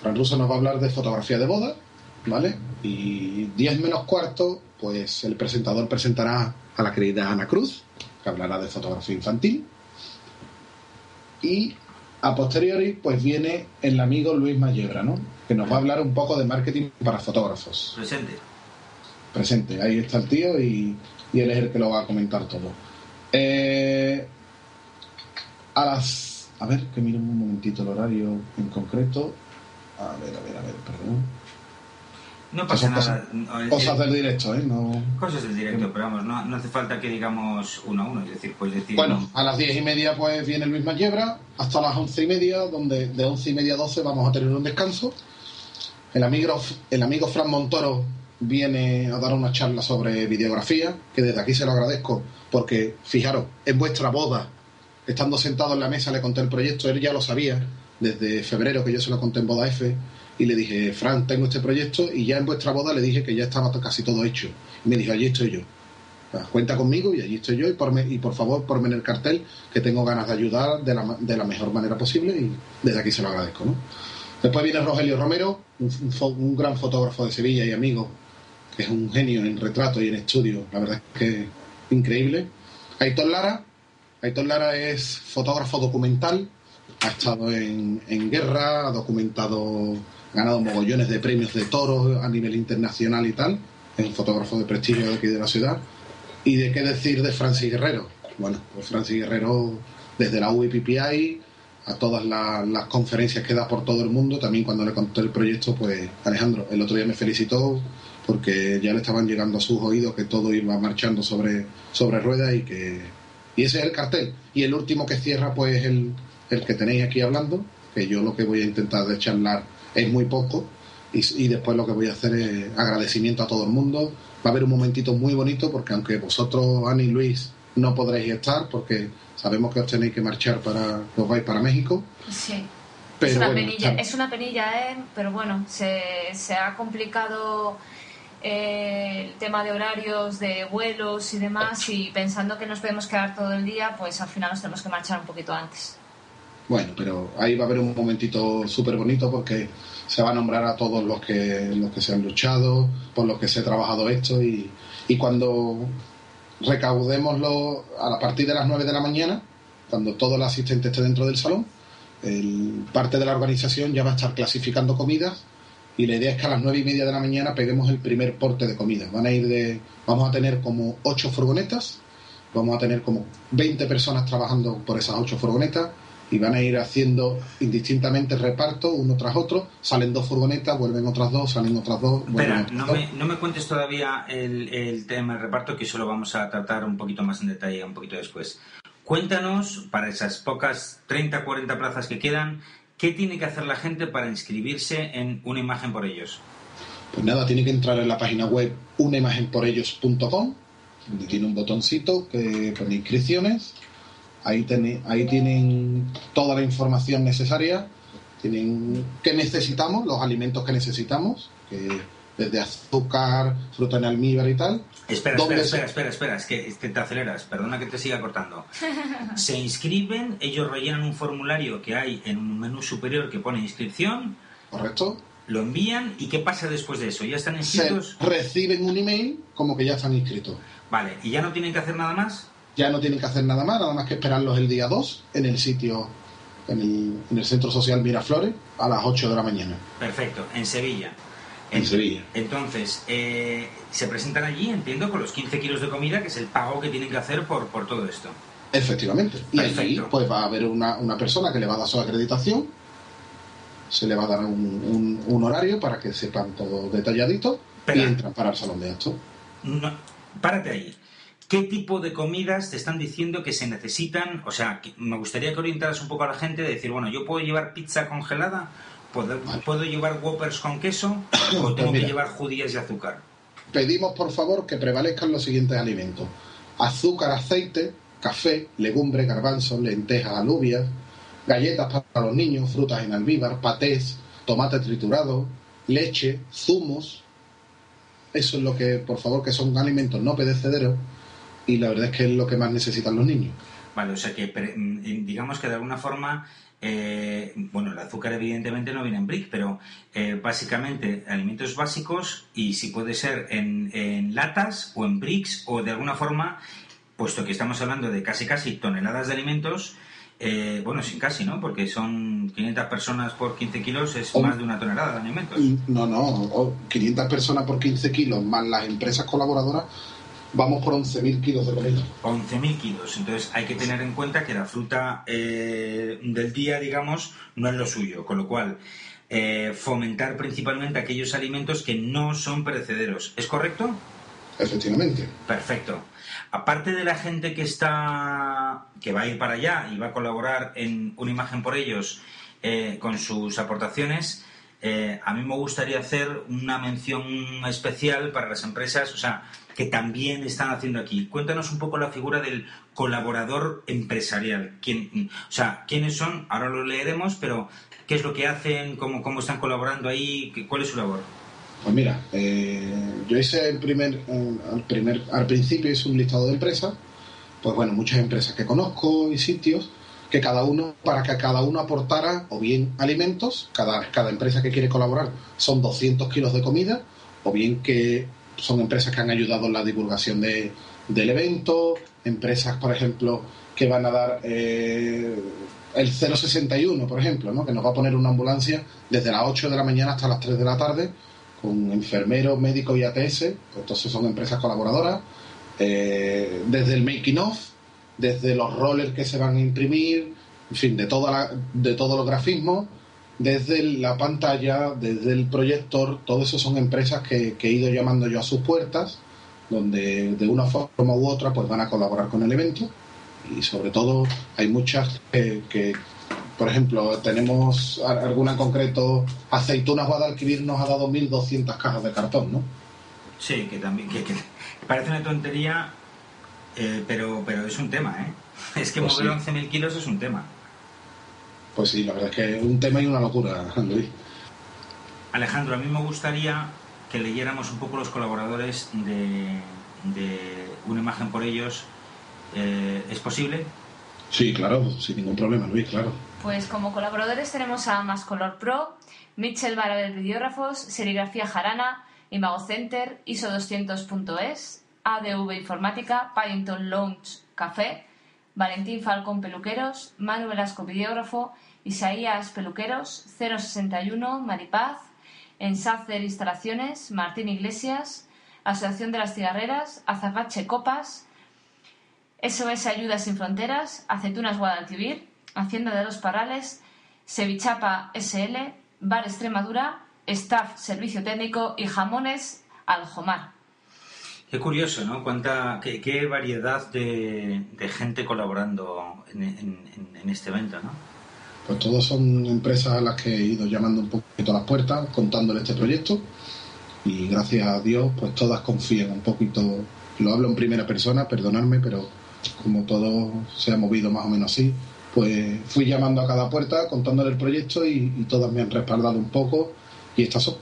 Fran Russo nos va a hablar de fotografía de boda, ¿vale? Y 10 menos cuarto, pues el presentador presentará a la querida Ana Cruz, que hablará de fotografía infantil. Y a posteriori, pues viene el amigo Luis Mayebra, ¿no? Que nos va a hablar un poco de marketing para fotógrafos Presente. presente. Ahí está el tío y, y él es el que lo va a comentar todo. Eh, a las. A ver, que miren un momentito el horario en concreto. A ver, a ver, a ver, perdón. No pasa nada. Es- Cosas del directo, ¿eh? No... Cosas del directo, pero vamos, no, no hace falta que digamos uno a uno, es decir, puedes decir... Bueno, a las diez y media pues viene Luis Mayebra, hasta las once y media, donde de once y media a doce vamos a tener un descanso. El amigo, el amigo Fran Montoro viene a dar una charla sobre videografía, que desde aquí se lo agradezco, porque fijaros, en vuestra boda, estando sentado en la mesa le conté el proyecto, él ya lo sabía, desde febrero que yo se lo conté en Boda F, y le dije, Fran, tengo este proyecto, y ya en vuestra boda le dije que ya estaba casi todo hecho. Y me dijo, allí estoy yo. Sea, Cuenta conmigo y allí estoy yo y por, y por favor ponme en el cartel que tengo ganas de ayudar de la, de la mejor manera posible y desde aquí se lo agradezco. ¿no? Después viene Rogelio Romero, un, un gran fotógrafo de Sevilla y amigo, que es un genio en retrato y en estudio, la verdad es que increíble. Aitor Lara, Aitor Lara es fotógrafo documental, ha estado en, en guerra, ha documentado, ha ganado mogollones de premios de toros a nivel internacional y tal, es un fotógrafo de prestigio de aquí de la ciudad. ¿Y de qué decir de Francis Guerrero? Bueno, pues Francis Guerrero, desde la UIPPI a todas la- las conferencias que da por todo el mundo, también cuando le conté el proyecto, pues Alejandro, el otro día me felicitó porque ya le estaban llegando a sus oídos que todo iba marchando sobre, sobre ruedas y que y ese es el cartel. Y el último que cierra, pues el, el que tenéis aquí hablando, que yo lo que voy a intentar de charlar es muy poco, y, y después lo que voy a hacer es agradecimiento a todo el mundo. Va a haber un momentito muy bonito, porque aunque vosotros, Ani y Luis, no podréis estar, porque sabemos que os tenéis que marchar para, os vais para México. Sí. Pero es, una bueno, penilla, es una penilla, ¿eh? Pero bueno, se, se ha complicado eh, el tema de horarios, de vuelos y demás, y pensando que nos podemos quedar todo el día, pues al final nos tenemos que marchar un poquito antes. Bueno, pero ahí va a haber un momentito súper bonito porque se va a nombrar a todos los que, los que se han luchado, por los que se ha trabajado esto y, y cuando recaudémoslo a partir de las 9 de la mañana, cuando todo el asistente esté dentro del salón, el, parte de la organización ya va a estar clasificando comidas y la idea es que a las nueve y media de la mañana peguemos el primer porte de comida. Van a ir de, vamos a tener como ocho furgonetas, vamos a tener como 20 personas trabajando por esas ocho furgonetas y van a ir haciendo indistintamente reparto uno tras otro. Salen dos furgonetas, vuelven otras dos, salen otras dos. Espera, otras no dos. me, no me cuentes todavía el, el tema del reparto, que eso lo vamos a tratar un poquito más en detalle un poquito después. Cuéntanos, para esas pocas 30, 40 plazas que quedan, ¿qué tiene que hacer la gente para inscribirse en una imagen por ellos? Pues nada, tiene que entrar en la página web unaimagenporellos.com, donde tiene un botoncito que pone inscripciones. Ahí, tiene- ahí tienen toda la información necesaria. Tienen qué necesitamos, los alimentos que necesitamos, que desde azúcar, fruta en almíbar y tal. Espera, ¿Dónde espera, se- espera, espera, espera, es que, te aceleras, perdona que te siga cortando. [LAUGHS] Se inscriben, ellos rellenan un formulario que hay en un menú superior que pone inscripción, ¿Correcto? lo envían y ¿qué pasa después de eso? ¿Ya están Se inscritos? reciben un email como que ya están inscritos. Vale, ¿y ya no tienen que hacer nada más? Ya no tienen que hacer nada más, nada más que esperarlos el día 2 en el sitio, en el, en el Centro Social Miraflores, a las 8 de la mañana. Perfecto, en Sevilla. En Sevilla. Entonces, eh, se presentan allí, entiendo, con los 15 kilos de comida, que es el pago que tienen que hacer por, por todo esto. Efectivamente. Y allí pues va a haber una, una persona que le va a dar su acreditación, se le va a dar un, un- un horario para que sepan todo detalladito Espera. y entran para el salón de actos. No, párate ahí. ¿Qué tipo de comidas te están diciendo que se necesitan? O sea, me gustaría que orientaras un poco a la gente de decir, bueno, yo puedo llevar pizza congelada, puedo, Vale. puedo llevar whoppers con queso o [COUGHS] tengo que mira. llevar judías y azúcar. Pedimos por favor que prevalezcan los siguientes alimentos. Azúcar, aceite, café, legumbre, garbanzos, lentejas, alubias, galletas para los niños, frutas en almíbar, patés, tomate triturado, leche, zumos. Eso es lo que, por favor, que son alimentos no perecederos y la verdad es que es lo que más necesitan los niños. Vale, o sea que mm, digamos que de alguna forma, eh, bueno, el azúcar evidentemente no viene en brick, pero eh, básicamente alimentos básicos y si puede ser en, en latas o en bricks o de alguna forma, puesto que estamos hablando de casi casi toneladas de alimentos, eh, bueno, sin casi, ¿no? Porque son 500 personas por 15 kilos, es más de una tonelada de alimentos. No, no, o 500 personas por 15 kilos más las empresas colaboradoras, vamos por 11.000 kilos de comida. 11.000 kilos. Entonces hay que tener en cuenta que la fruta eh, del día, digamos, no es lo suyo. Con lo cual, eh, fomentar principalmente aquellos alimentos que no son perecederos. ¿Es correcto? Efectivamente. Perfecto. Aparte de la gente que está que va a ir para allá y va a colaborar en una imagen por ellos eh, con sus aportaciones, eh, a mí me gustaría hacer una mención especial para las empresas, o sea, que también están haciendo aquí. Cuéntanos un poco la figura del colaborador empresarial. ¿Quién, o sea, quiénes son, ahora lo leeremos, pero qué es lo que hacen, cómo, cómo están colaborando ahí, ¿Qué- cuál es su labor. Pues mira, eh, yo hice el primer, al primer, al principio hice un listado de empresas, pues bueno, muchas empresas que conozco y sitios, que cada uno, para que cada uno aportara o bien alimentos, cada, cada empresa que quiere colaborar son 200 kilos de comida, o bien que son empresas que han ayudado en la divulgación de, del evento, empresas, por ejemplo, que van a dar eh, el 061, por ejemplo, ¿no? que nos va a poner una ambulancia desde las 8 de la mañana hasta las 3 de la tarde, con enfermeros, médicos y ATS, pues entonces son empresas colaboradoras, eh, desde el making of, desde los rollers que se van a imprimir, en fin, de, toda la- de todos los grafismos, desde la pantalla, desde el proyector, todo eso son empresas que, he ido llamando yo a sus puertas, donde de una forma u otra pues van a colaborar con el evento y sobre todo hay muchas que, por ejemplo, tenemos alguna en concreto, Aceitunas Guadalquivir nos ha dado 1.200 cajas de cartón, ¿no? Sí, que también que parece una tontería, eh, pero, pero es un tema, ¿eh? [LAUGHS] Es que Pues mover sí. 11.000 kilos es un tema. Pues sí, la verdad es que es un tema y una locura, [LAUGHS] Luis. Alejandro, a mí me gustaría que leyéramos un poco los colaboradores de, de Una Imagen por Ellos. Eh, ¿Es posible? Sí, claro, sin ningún problema, Luis, claro. Pues como colaboradores tenemos a Mascolor Pro, Mitchell Barabel Videógrafos, Serigrafía Jarana, Imago Center, ISO 200.es, ADV Informática, Paddington Lounge Café, Valentín Falcón Peluqueros, Manu Velasco Videógrafo, Isaías Peluqueros, 061 Maripaz, Ensacer Instalaciones, Martín Iglesias, Asociación de las Cigarreras, Azabache Copas, SOS Ayuda Sin Fronteras, Aceitunas Guadalquivir, Hacienda de los Parrales, Sevichapa SL, Bar Extremadura, Staff Servicio Técnico y Jamones Aljomar. Qué curioso, ¿no? Cuánta, qué, qué variedad de, gente colaborando en este evento, ¿no? Pues todos son empresas a las que he ido llamando un poquito a las puertas, contándole este proyecto. Y gracias a Dios, pues todas confían un poquito. Lo hablo en primera persona, perdonadme, pero como todo se ha movido más o menos así, pues fui llamando a cada puerta, contándole el proyecto y, y todas me han respaldado un poco. Y estas son.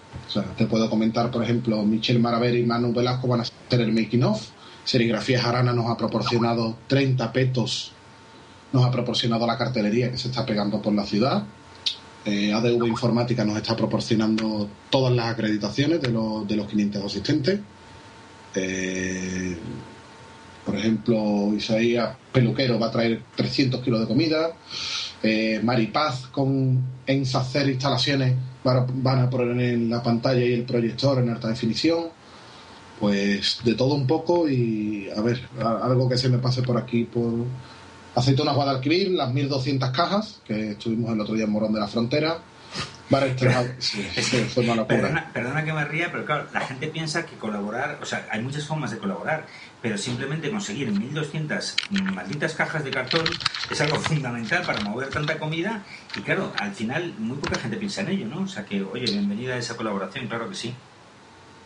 Te puedo comentar, por ejemplo, Michelle Maraver y Manu Velasco van a hacer el making of. Serigrafía Jarana nos ha proporcionado 30 petos nos ha proporcionado la cartelería que se está pegando por la ciudad. Eh, ADV Informática nos está proporcionando todas las acreditaciones de los, de los 500 asistentes. Eh, por ejemplo, Isaías Peluquero va a traer 300 kilos de comida. Eh, Maripaz con Ensacer Instalaciones van a, poner en la pantalla y el proyector en alta definición. Pues de todo un poco y a ver, algo que se me pase por aquí por, Aceitunas Guadalquivir, las 1200 cajas, que estuvimos el otro día en Morón de la Frontera. [LAUGHS] Sí, sí. Perdona, perdona que me ría, pero claro, la gente piensa que colaborar, o sea, hay muchas formas de colaborar, pero simplemente conseguir 1200 malditas cajas de cartón es algo [LAUGHS] fundamental para mover tanta comida y claro, al final muy poca gente piensa en ello, ¿no? O sea que, oye, bienvenida a esa colaboración, claro que sí.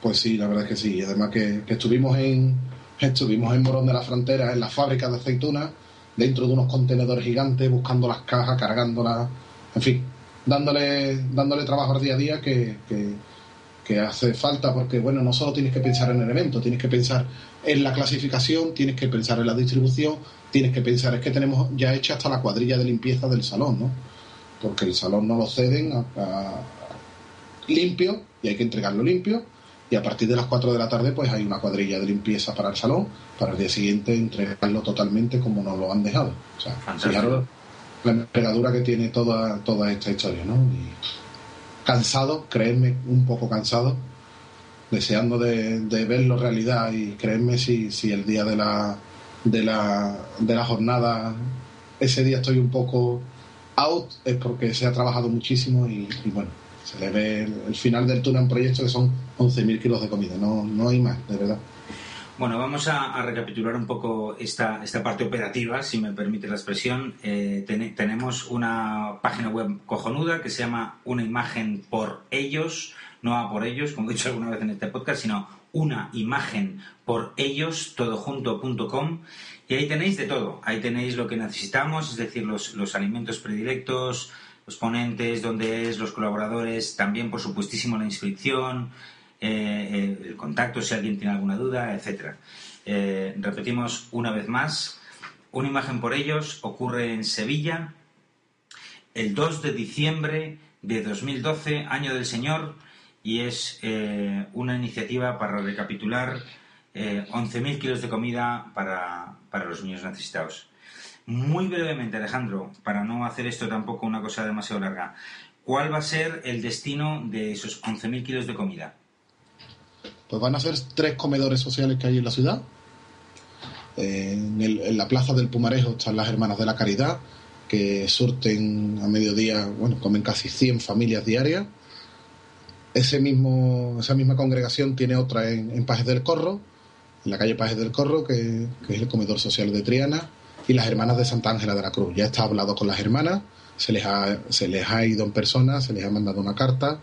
Pues sí, la verdad es que sí. Y además que, que estuvimos en estuvimos en Morón de la Frontera, en la fábrica de aceitunas, dentro de unos contenedores gigantes, buscando las cajas, cargándolas, en fin, dándole, dándole trabajo al día a día que, que, que hace falta, porque bueno, no solo tienes que pensar en el evento, tienes que pensar en la clasificación, tienes que pensar en la distribución, tienes que pensar, es que tenemos ya hecha hasta la cuadrilla de limpieza del salón, ¿no? Porque el salón no lo ceden a- a- limpio y hay que entregarlo limpio y a partir de las 4 de la tarde pues hay una cuadrilla de limpieza para el salón para el día siguiente entregarlo totalmente como nos lo han dejado o sea la envergadura que tiene toda toda esta historia ¿no? y cansado creedme un poco cansado deseando de, de verlo realidad y creedme si, si el día de la de la de la jornada ese día estoy un poco out es porque se ha trabajado muchísimo y, bueno se le ve el, el final del túnel en proyecto que son 11.000 kilos de comida no, no hay más de verdad Bueno, vamos a, recapitular un poco esta, esta parte operativa, si me permite la expresión. Eh, ten- tenemos una página web cojonuda que se llama Una imagen por ellos, no a por ellos, como he dicho alguna vez en este podcast, sino una imagen por ellos, todojunto.com. Y ahí tenéis de todo. Ahí tenéis lo que necesitamos, es decir, los, los alimentos predilectos, los ponentes, dónde es, los colaboradores, también, por supuestísimo, la inscripción, eh, el contacto si alguien tiene alguna duda, etcétera. Eh, repetimos una vez más, Una imagen por ellos ocurre en Sevilla el 2 de diciembre de 2012, año del Señor, y es eh, una iniciativa para recapitular eh, 11.000 kilos de comida para, para los niños necesitados. Muy brevemente, Alejandro, para no hacer esto tampoco una cosa demasiado larga, ¿cuál va a ser el destino de esos 11.000 kilos de comida? Pues van a ser tres comedores sociales que hay en la ciudad. En, la plaza del Pumarejo están las Hermanas de la Caridad, que surten a mediodía, bueno, comen casi 100 familias diarias. Ese mismo, esa misma congregación tiene otra en, Pajes del Corro, en la calle Pajes del Corro, que, que es el comedor social de Triana, y las Hermanas de Santa Ángela de la Cruz. Ya está hablado con las hermanas, se les ha, se les ha ido en persona, se les ha mandado una carta.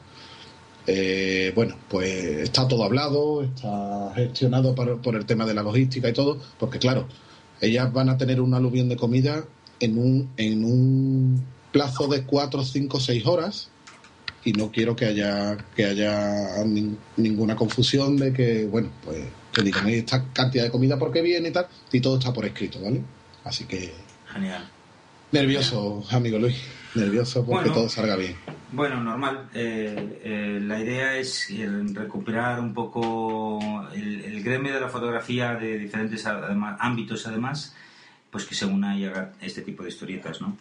Eh, bueno, pues está todo hablado, está gestionado por, por el tema de la logística y todo, porque claro, ellas van a tener un aluvión de comida en un, en un plazo de 4, 5, 6 horas y no quiero que haya que haya nin- ninguna confusión de que, bueno, pues que digan "Hay esta cantidad de comida porque viene y tal, y todo está por escrito, ¿vale? Así que Genial. nervioso, amigo Luis, nervioso porque Bueno. todo salga bien. Bueno, normal. Eh, eh, la idea es eh, recuperar un poco el, el gremio de la fotografía de diferentes además, ámbitos, además, pues que se una y haga este tipo de historietas, ¿no?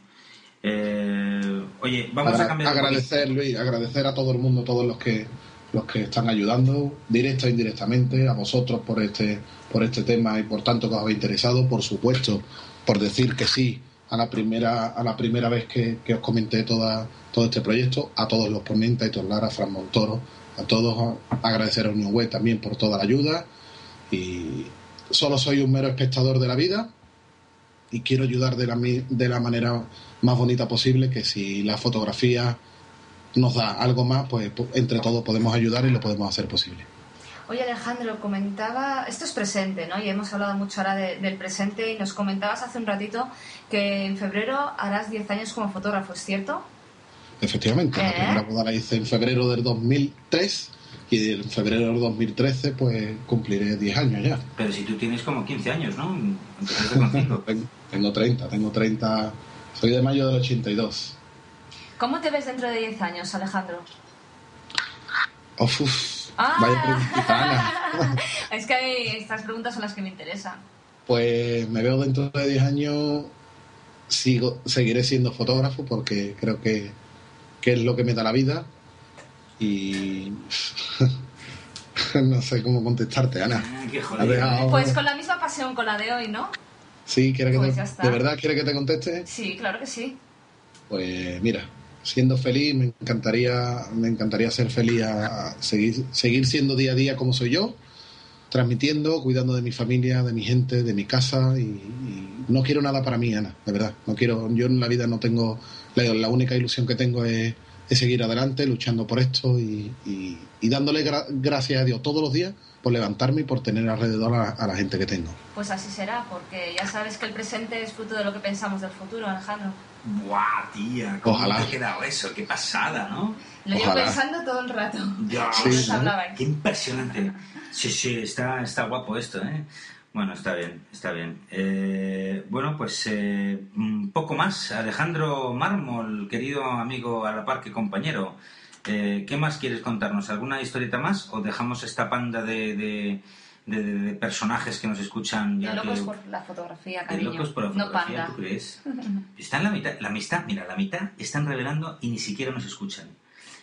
Eh, oye, vamos Agra- a cambiar. agradecer, Luis, agradecer a todo el mundo, todos los que los que están ayudando, directa e indirectamente, a vosotros por este, por este tema y por tanto que os habéis interesado, por supuesto, por decir que sí a la primera, a la primera vez que, que os comenté toda, todo este proyecto, a todos los ponentes, a Héctor Lara, a Fran Montoro, a todos agradecer a Unión Web también por toda la ayuda y solo soy un mero espectador de la vida y quiero ayudar de la, de la manera más bonita posible, que si la fotografía nos da algo más, pues pu- entre todos podemos ayudar y lo podemos hacer posible. Oye Alejandro, comentaba, esto es presente, ¿no? Y hemos hablado mucho ahora de- del presente y nos comentabas hace un ratito que en febrero harás 10 años como fotógrafo, ¿es cierto? Efectivamente, la ¿Eh? primera boda la hice en febrero del 2003 y en febrero del 2013 pues cumpliré 10 años ya. Pero si tú tienes como 15 años, ¿no? Empezaste con 5. Ten- [LAUGHS] Tengo 30, tengo 30, soy de mayo del 82. ¿Cómo te ves dentro de 10 años, Alejandro? Uf, uf, Ah. vaya [LAUGHS] es que estas preguntas son las que me interesan. Pues me veo dentro de 10 años, sigo, seguiré siendo fotógrafo porque creo que, que es lo que me da la vida y [LAUGHS] no sé cómo contestarte, Ana. Ah, qué dejado- Pues con la misma pasión con la de hoy, ¿no? Sí, ¿quiere que Pues te- ya está. ¿De verdad quiere que te conteste? Sí, claro que sí. Pues mira, siendo feliz, me encantaría, me encantaría ser feliz a, seguir, seguir siendo día a día como soy yo, transmitiendo, cuidando de mi familia, de mi gente, de mi casa y, no quiero nada para mí, Ana, de verdad. No quiero, yo en la vida no tengo, la, única ilusión que tengo es, es seguir adelante, luchando por esto y, y- dándole gra- gracias a Dios todos los días por levantarme y por tener alrededor a, a la gente que tengo. Pues así será, porque ya sabes que el presente es fruto de lo que pensamos del futuro, Alejandro. Buah, tía, ¿cómo Ojalá. te ha quedado eso? Qué pasada, ¿no? Lo llevo pensando todo el rato. Ya, [LAUGHS] Sí, ¿no? Qué impresionante. Sí, sí, está, está guapo esto, ¿eh? Bueno, está bien, está bien. Eh, bueno, pues eh, un poco más. Alejandro Mármol, querido amigo a la par que compañero, eh, ¿qué más quieres contarnos? ¿Alguna historieta más? ¿O dejamos esta panda de, de, de- de- de personajes que nos escuchan? De ya locos que- por la fotografía, de cariño. locos por la no fotografía, panda. ¿tú crees? [LAUGHS] Está en la mitad, la mitad, mira, la mitad están revelando y ni siquiera nos escuchan.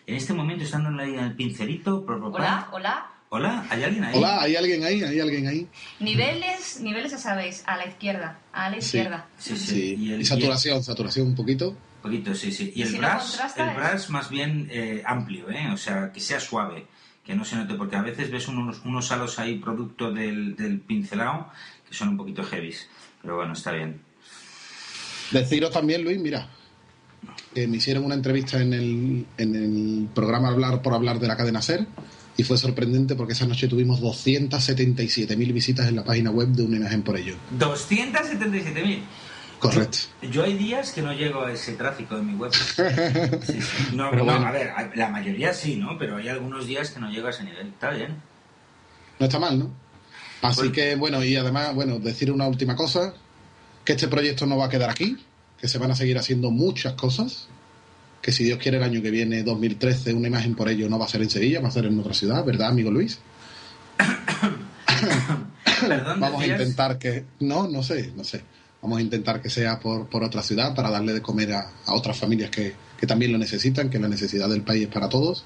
En este momento están dando ahí al pincelito. pro, pro. Hola, hola. Hola, ¿hay alguien ahí? Hola, ¿hay alguien ahí? ¿Hay alguien ahí? Niveles, niveles ya sabéis, a la izquierda, a la Sí. izquierda. Sí, sí. Sí, Y, el, y saturación, saturación un poquito. Poquito, sí, sí. Y Y el si brass, el brass más bien eh, amplio, ¿eh? O sea, que sea suave, que no se note, porque a veces ves unos, unos halos ahí producto del, del pincelado que son un poquito heavies. Pero bueno, está bien. Deciros también, Luis, mira, que me hicieron una entrevista en el, en el programa Hablar por Hablar de la cadena SER y fue sorprendente porque esa noche tuvimos 277.000 visitas en la página web de Una Imagen por ello. 277.000. Correcto. Yo hay días que no llego a ese tráfico de mi web. [LAUGHS] Sí, sí. No, Pero no, bueno. a ver, la mayoría sí, ¿no? Pero hay algunos días que no llego a ese nivel. Está bien. No está mal, ¿no? Así Pues- que, bueno, y además, bueno, decir una última cosa, que este proyecto no va a quedar aquí, que se van a seguir haciendo muchas cosas, que si Dios quiere el año que viene, 2013, una imagen por ello no va a ser en Sevilla, va a ser en otra ciudad, ¿verdad, amigo Luis? [COUGHS] [COUGHS] Perdón, [COUGHS] Vamos a intentar que... No, no sé, no sé. Vamos a intentar que sea por, por otra ciudad para darle de comer a, a otras familias que, que también lo necesitan, que la necesidad del país es para todos.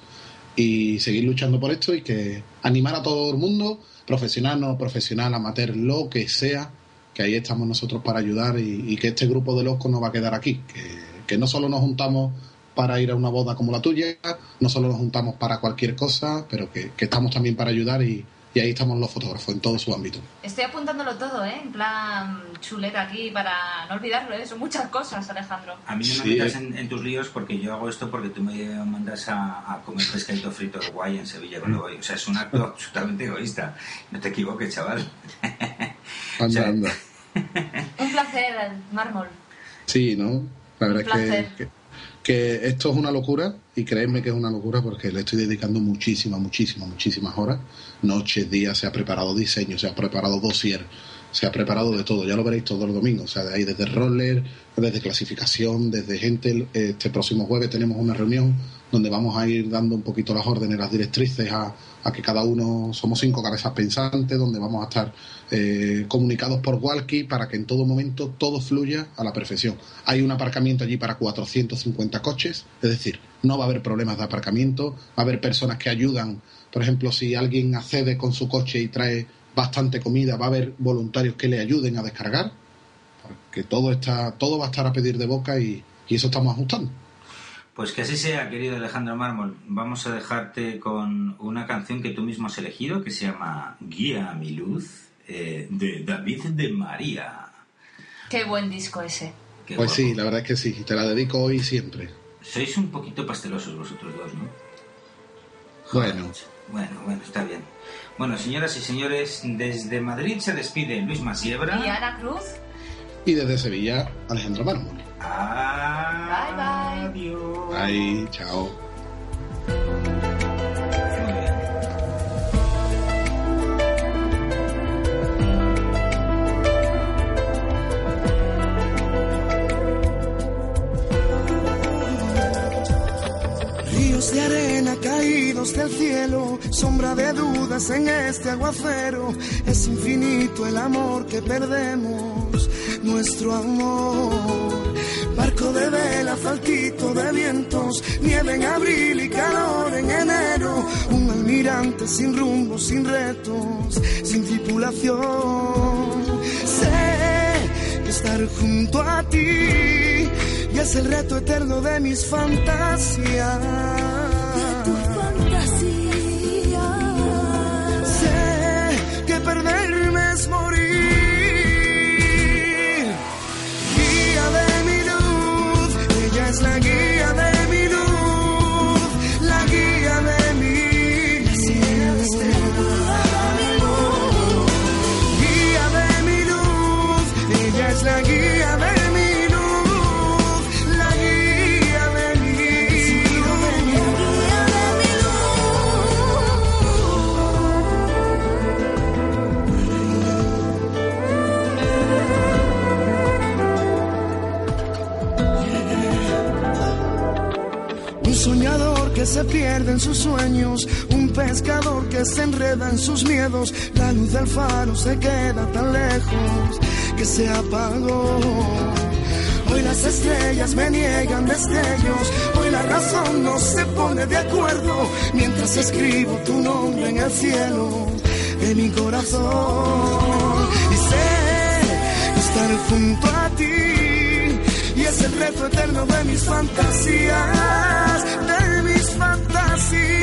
Y seguir luchando por esto y que animar a todo el mundo, profesional, no profesional, amateur, lo que sea, que ahí estamos nosotros para ayudar y, y que este grupo de locos no va a quedar aquí, que, que no solo nos juntamos para ir a una boda como la tuya, no solo nos juntamos para cualquier cosa, pero que, que estamos también para ayudar y, y ahí estamos los fotógrafos en todo su ámbito. Estoy apuntándolo todo, ¿eh? En plan chuleta aquí para no olvidarlo, ¿eh? Son muchas cosas, Alejandro. A mí no me Sí, metas eh. en, en tus líos porque yo hago esto porque tú me mandas a, a comer pescadito frito guay en Sevilla cuando voy. O sea, es un acto absolutamente egoísta. No te equivoques, chaval. Anda, [LAUGHS] anda. [LAUGHS] Un placer, mármol. Sí, ¿no? La verdad Un es que, placer. que, que esto es una locura y creedme que es una locura porque le estoy dedicando muchísimas, muchísimas, muchísimas horas. Noches, días, se ha preparado diseño, se ha preparado dossier, se ha preparado de todo. Ya lo veréis todos los domingos. O sea, de ahí desde roller, desde clasificación, desde gente. Este próximo jueves tenemos una reunión donde vamos a ir dando un poquito las órdenes, las directrices a, a que cada uno somos cinco cabezas pensantes, donde vamos a estar eh, comunicados por walkie para que en todo momento todo fluya a la perfección. Hay un aparcamiento allí para 450 coches, es decir, no va a haber problemas de aparcamiento, va a haber personas que ayudan, por ejemplo, si alguien accede con su coche y trae bastante comida, va a haber voluntarios que le ayuden a descargar, porque todo está, todo va a estar a pedir de boca y, y eso estamos ajustando. Pues que así sea, querido Alejandro Mármol. Vamos a dejarte con una canción que tú mismo has elegido que se llama Guía a mi luz eh, de David de María. Qué buen disco ese. Qué Pues guapo. sí, la verdad es que sí, te la dedico hoy y siempre. Sois un poquito pastelosos vosotros dos, ¿no? Bueno. Bueno, bueno, está bien. Bueno, señoras y señores, desde Madrid se despide Luis Masiebra. Y Ana Cruz, Y desde Sevilla, Alejandro Mármol. Bye, bye. Adiós. Ahí, chao. De arena caídos del cielo, sombra de dudas en este aguacero. Es infinito el amor que perdemos, nuestro amor. Barco de vela, faltito de vientos, nieve en abril y calor en enero. Un almirante sin rumbo, sin retos, sin tripulación. Sé que estar junto a ti y es el reto eterno de mis fantasías. Sé que perderme es morir. Se enreda en sus miedos, la luz del faro se queda tan lejos que se apagó. Hoy las estrellas me niegan destellos, hoy la razón no se pone de acuerdo, mientras escribo tu nombre en el cielo, en mi corazón. Y sé que estar junto a ti, y es el reto eterno de mis fantasías, de mis fantasías.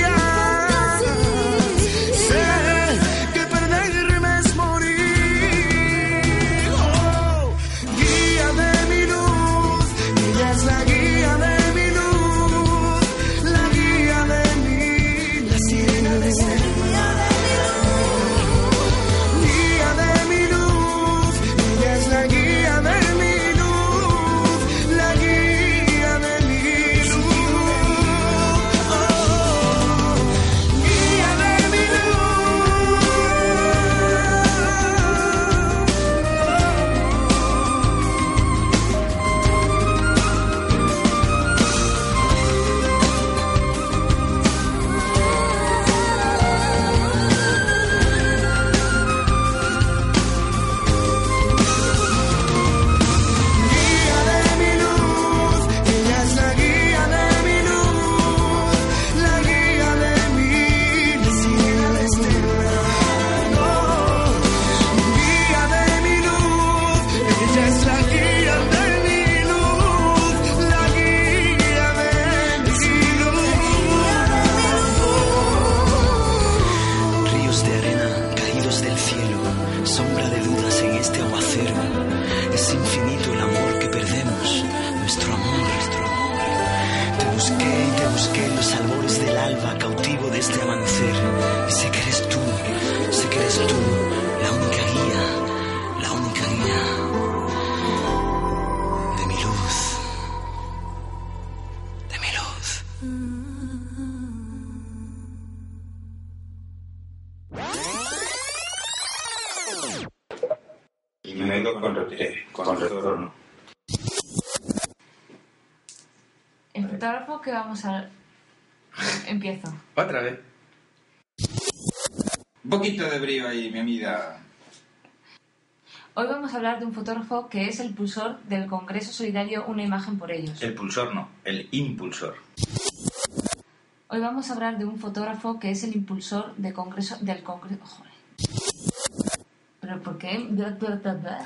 De un fotógrafo que es el impulsor del Congreso Solidario Una Imagen por Ellos. El pulsor no, el impulsor. Hoy vamos a hablar de un fotógrafo que es el impulsor de congreso, del Congreso... Joder. ¿Pero por qué? Bla, bla, bla.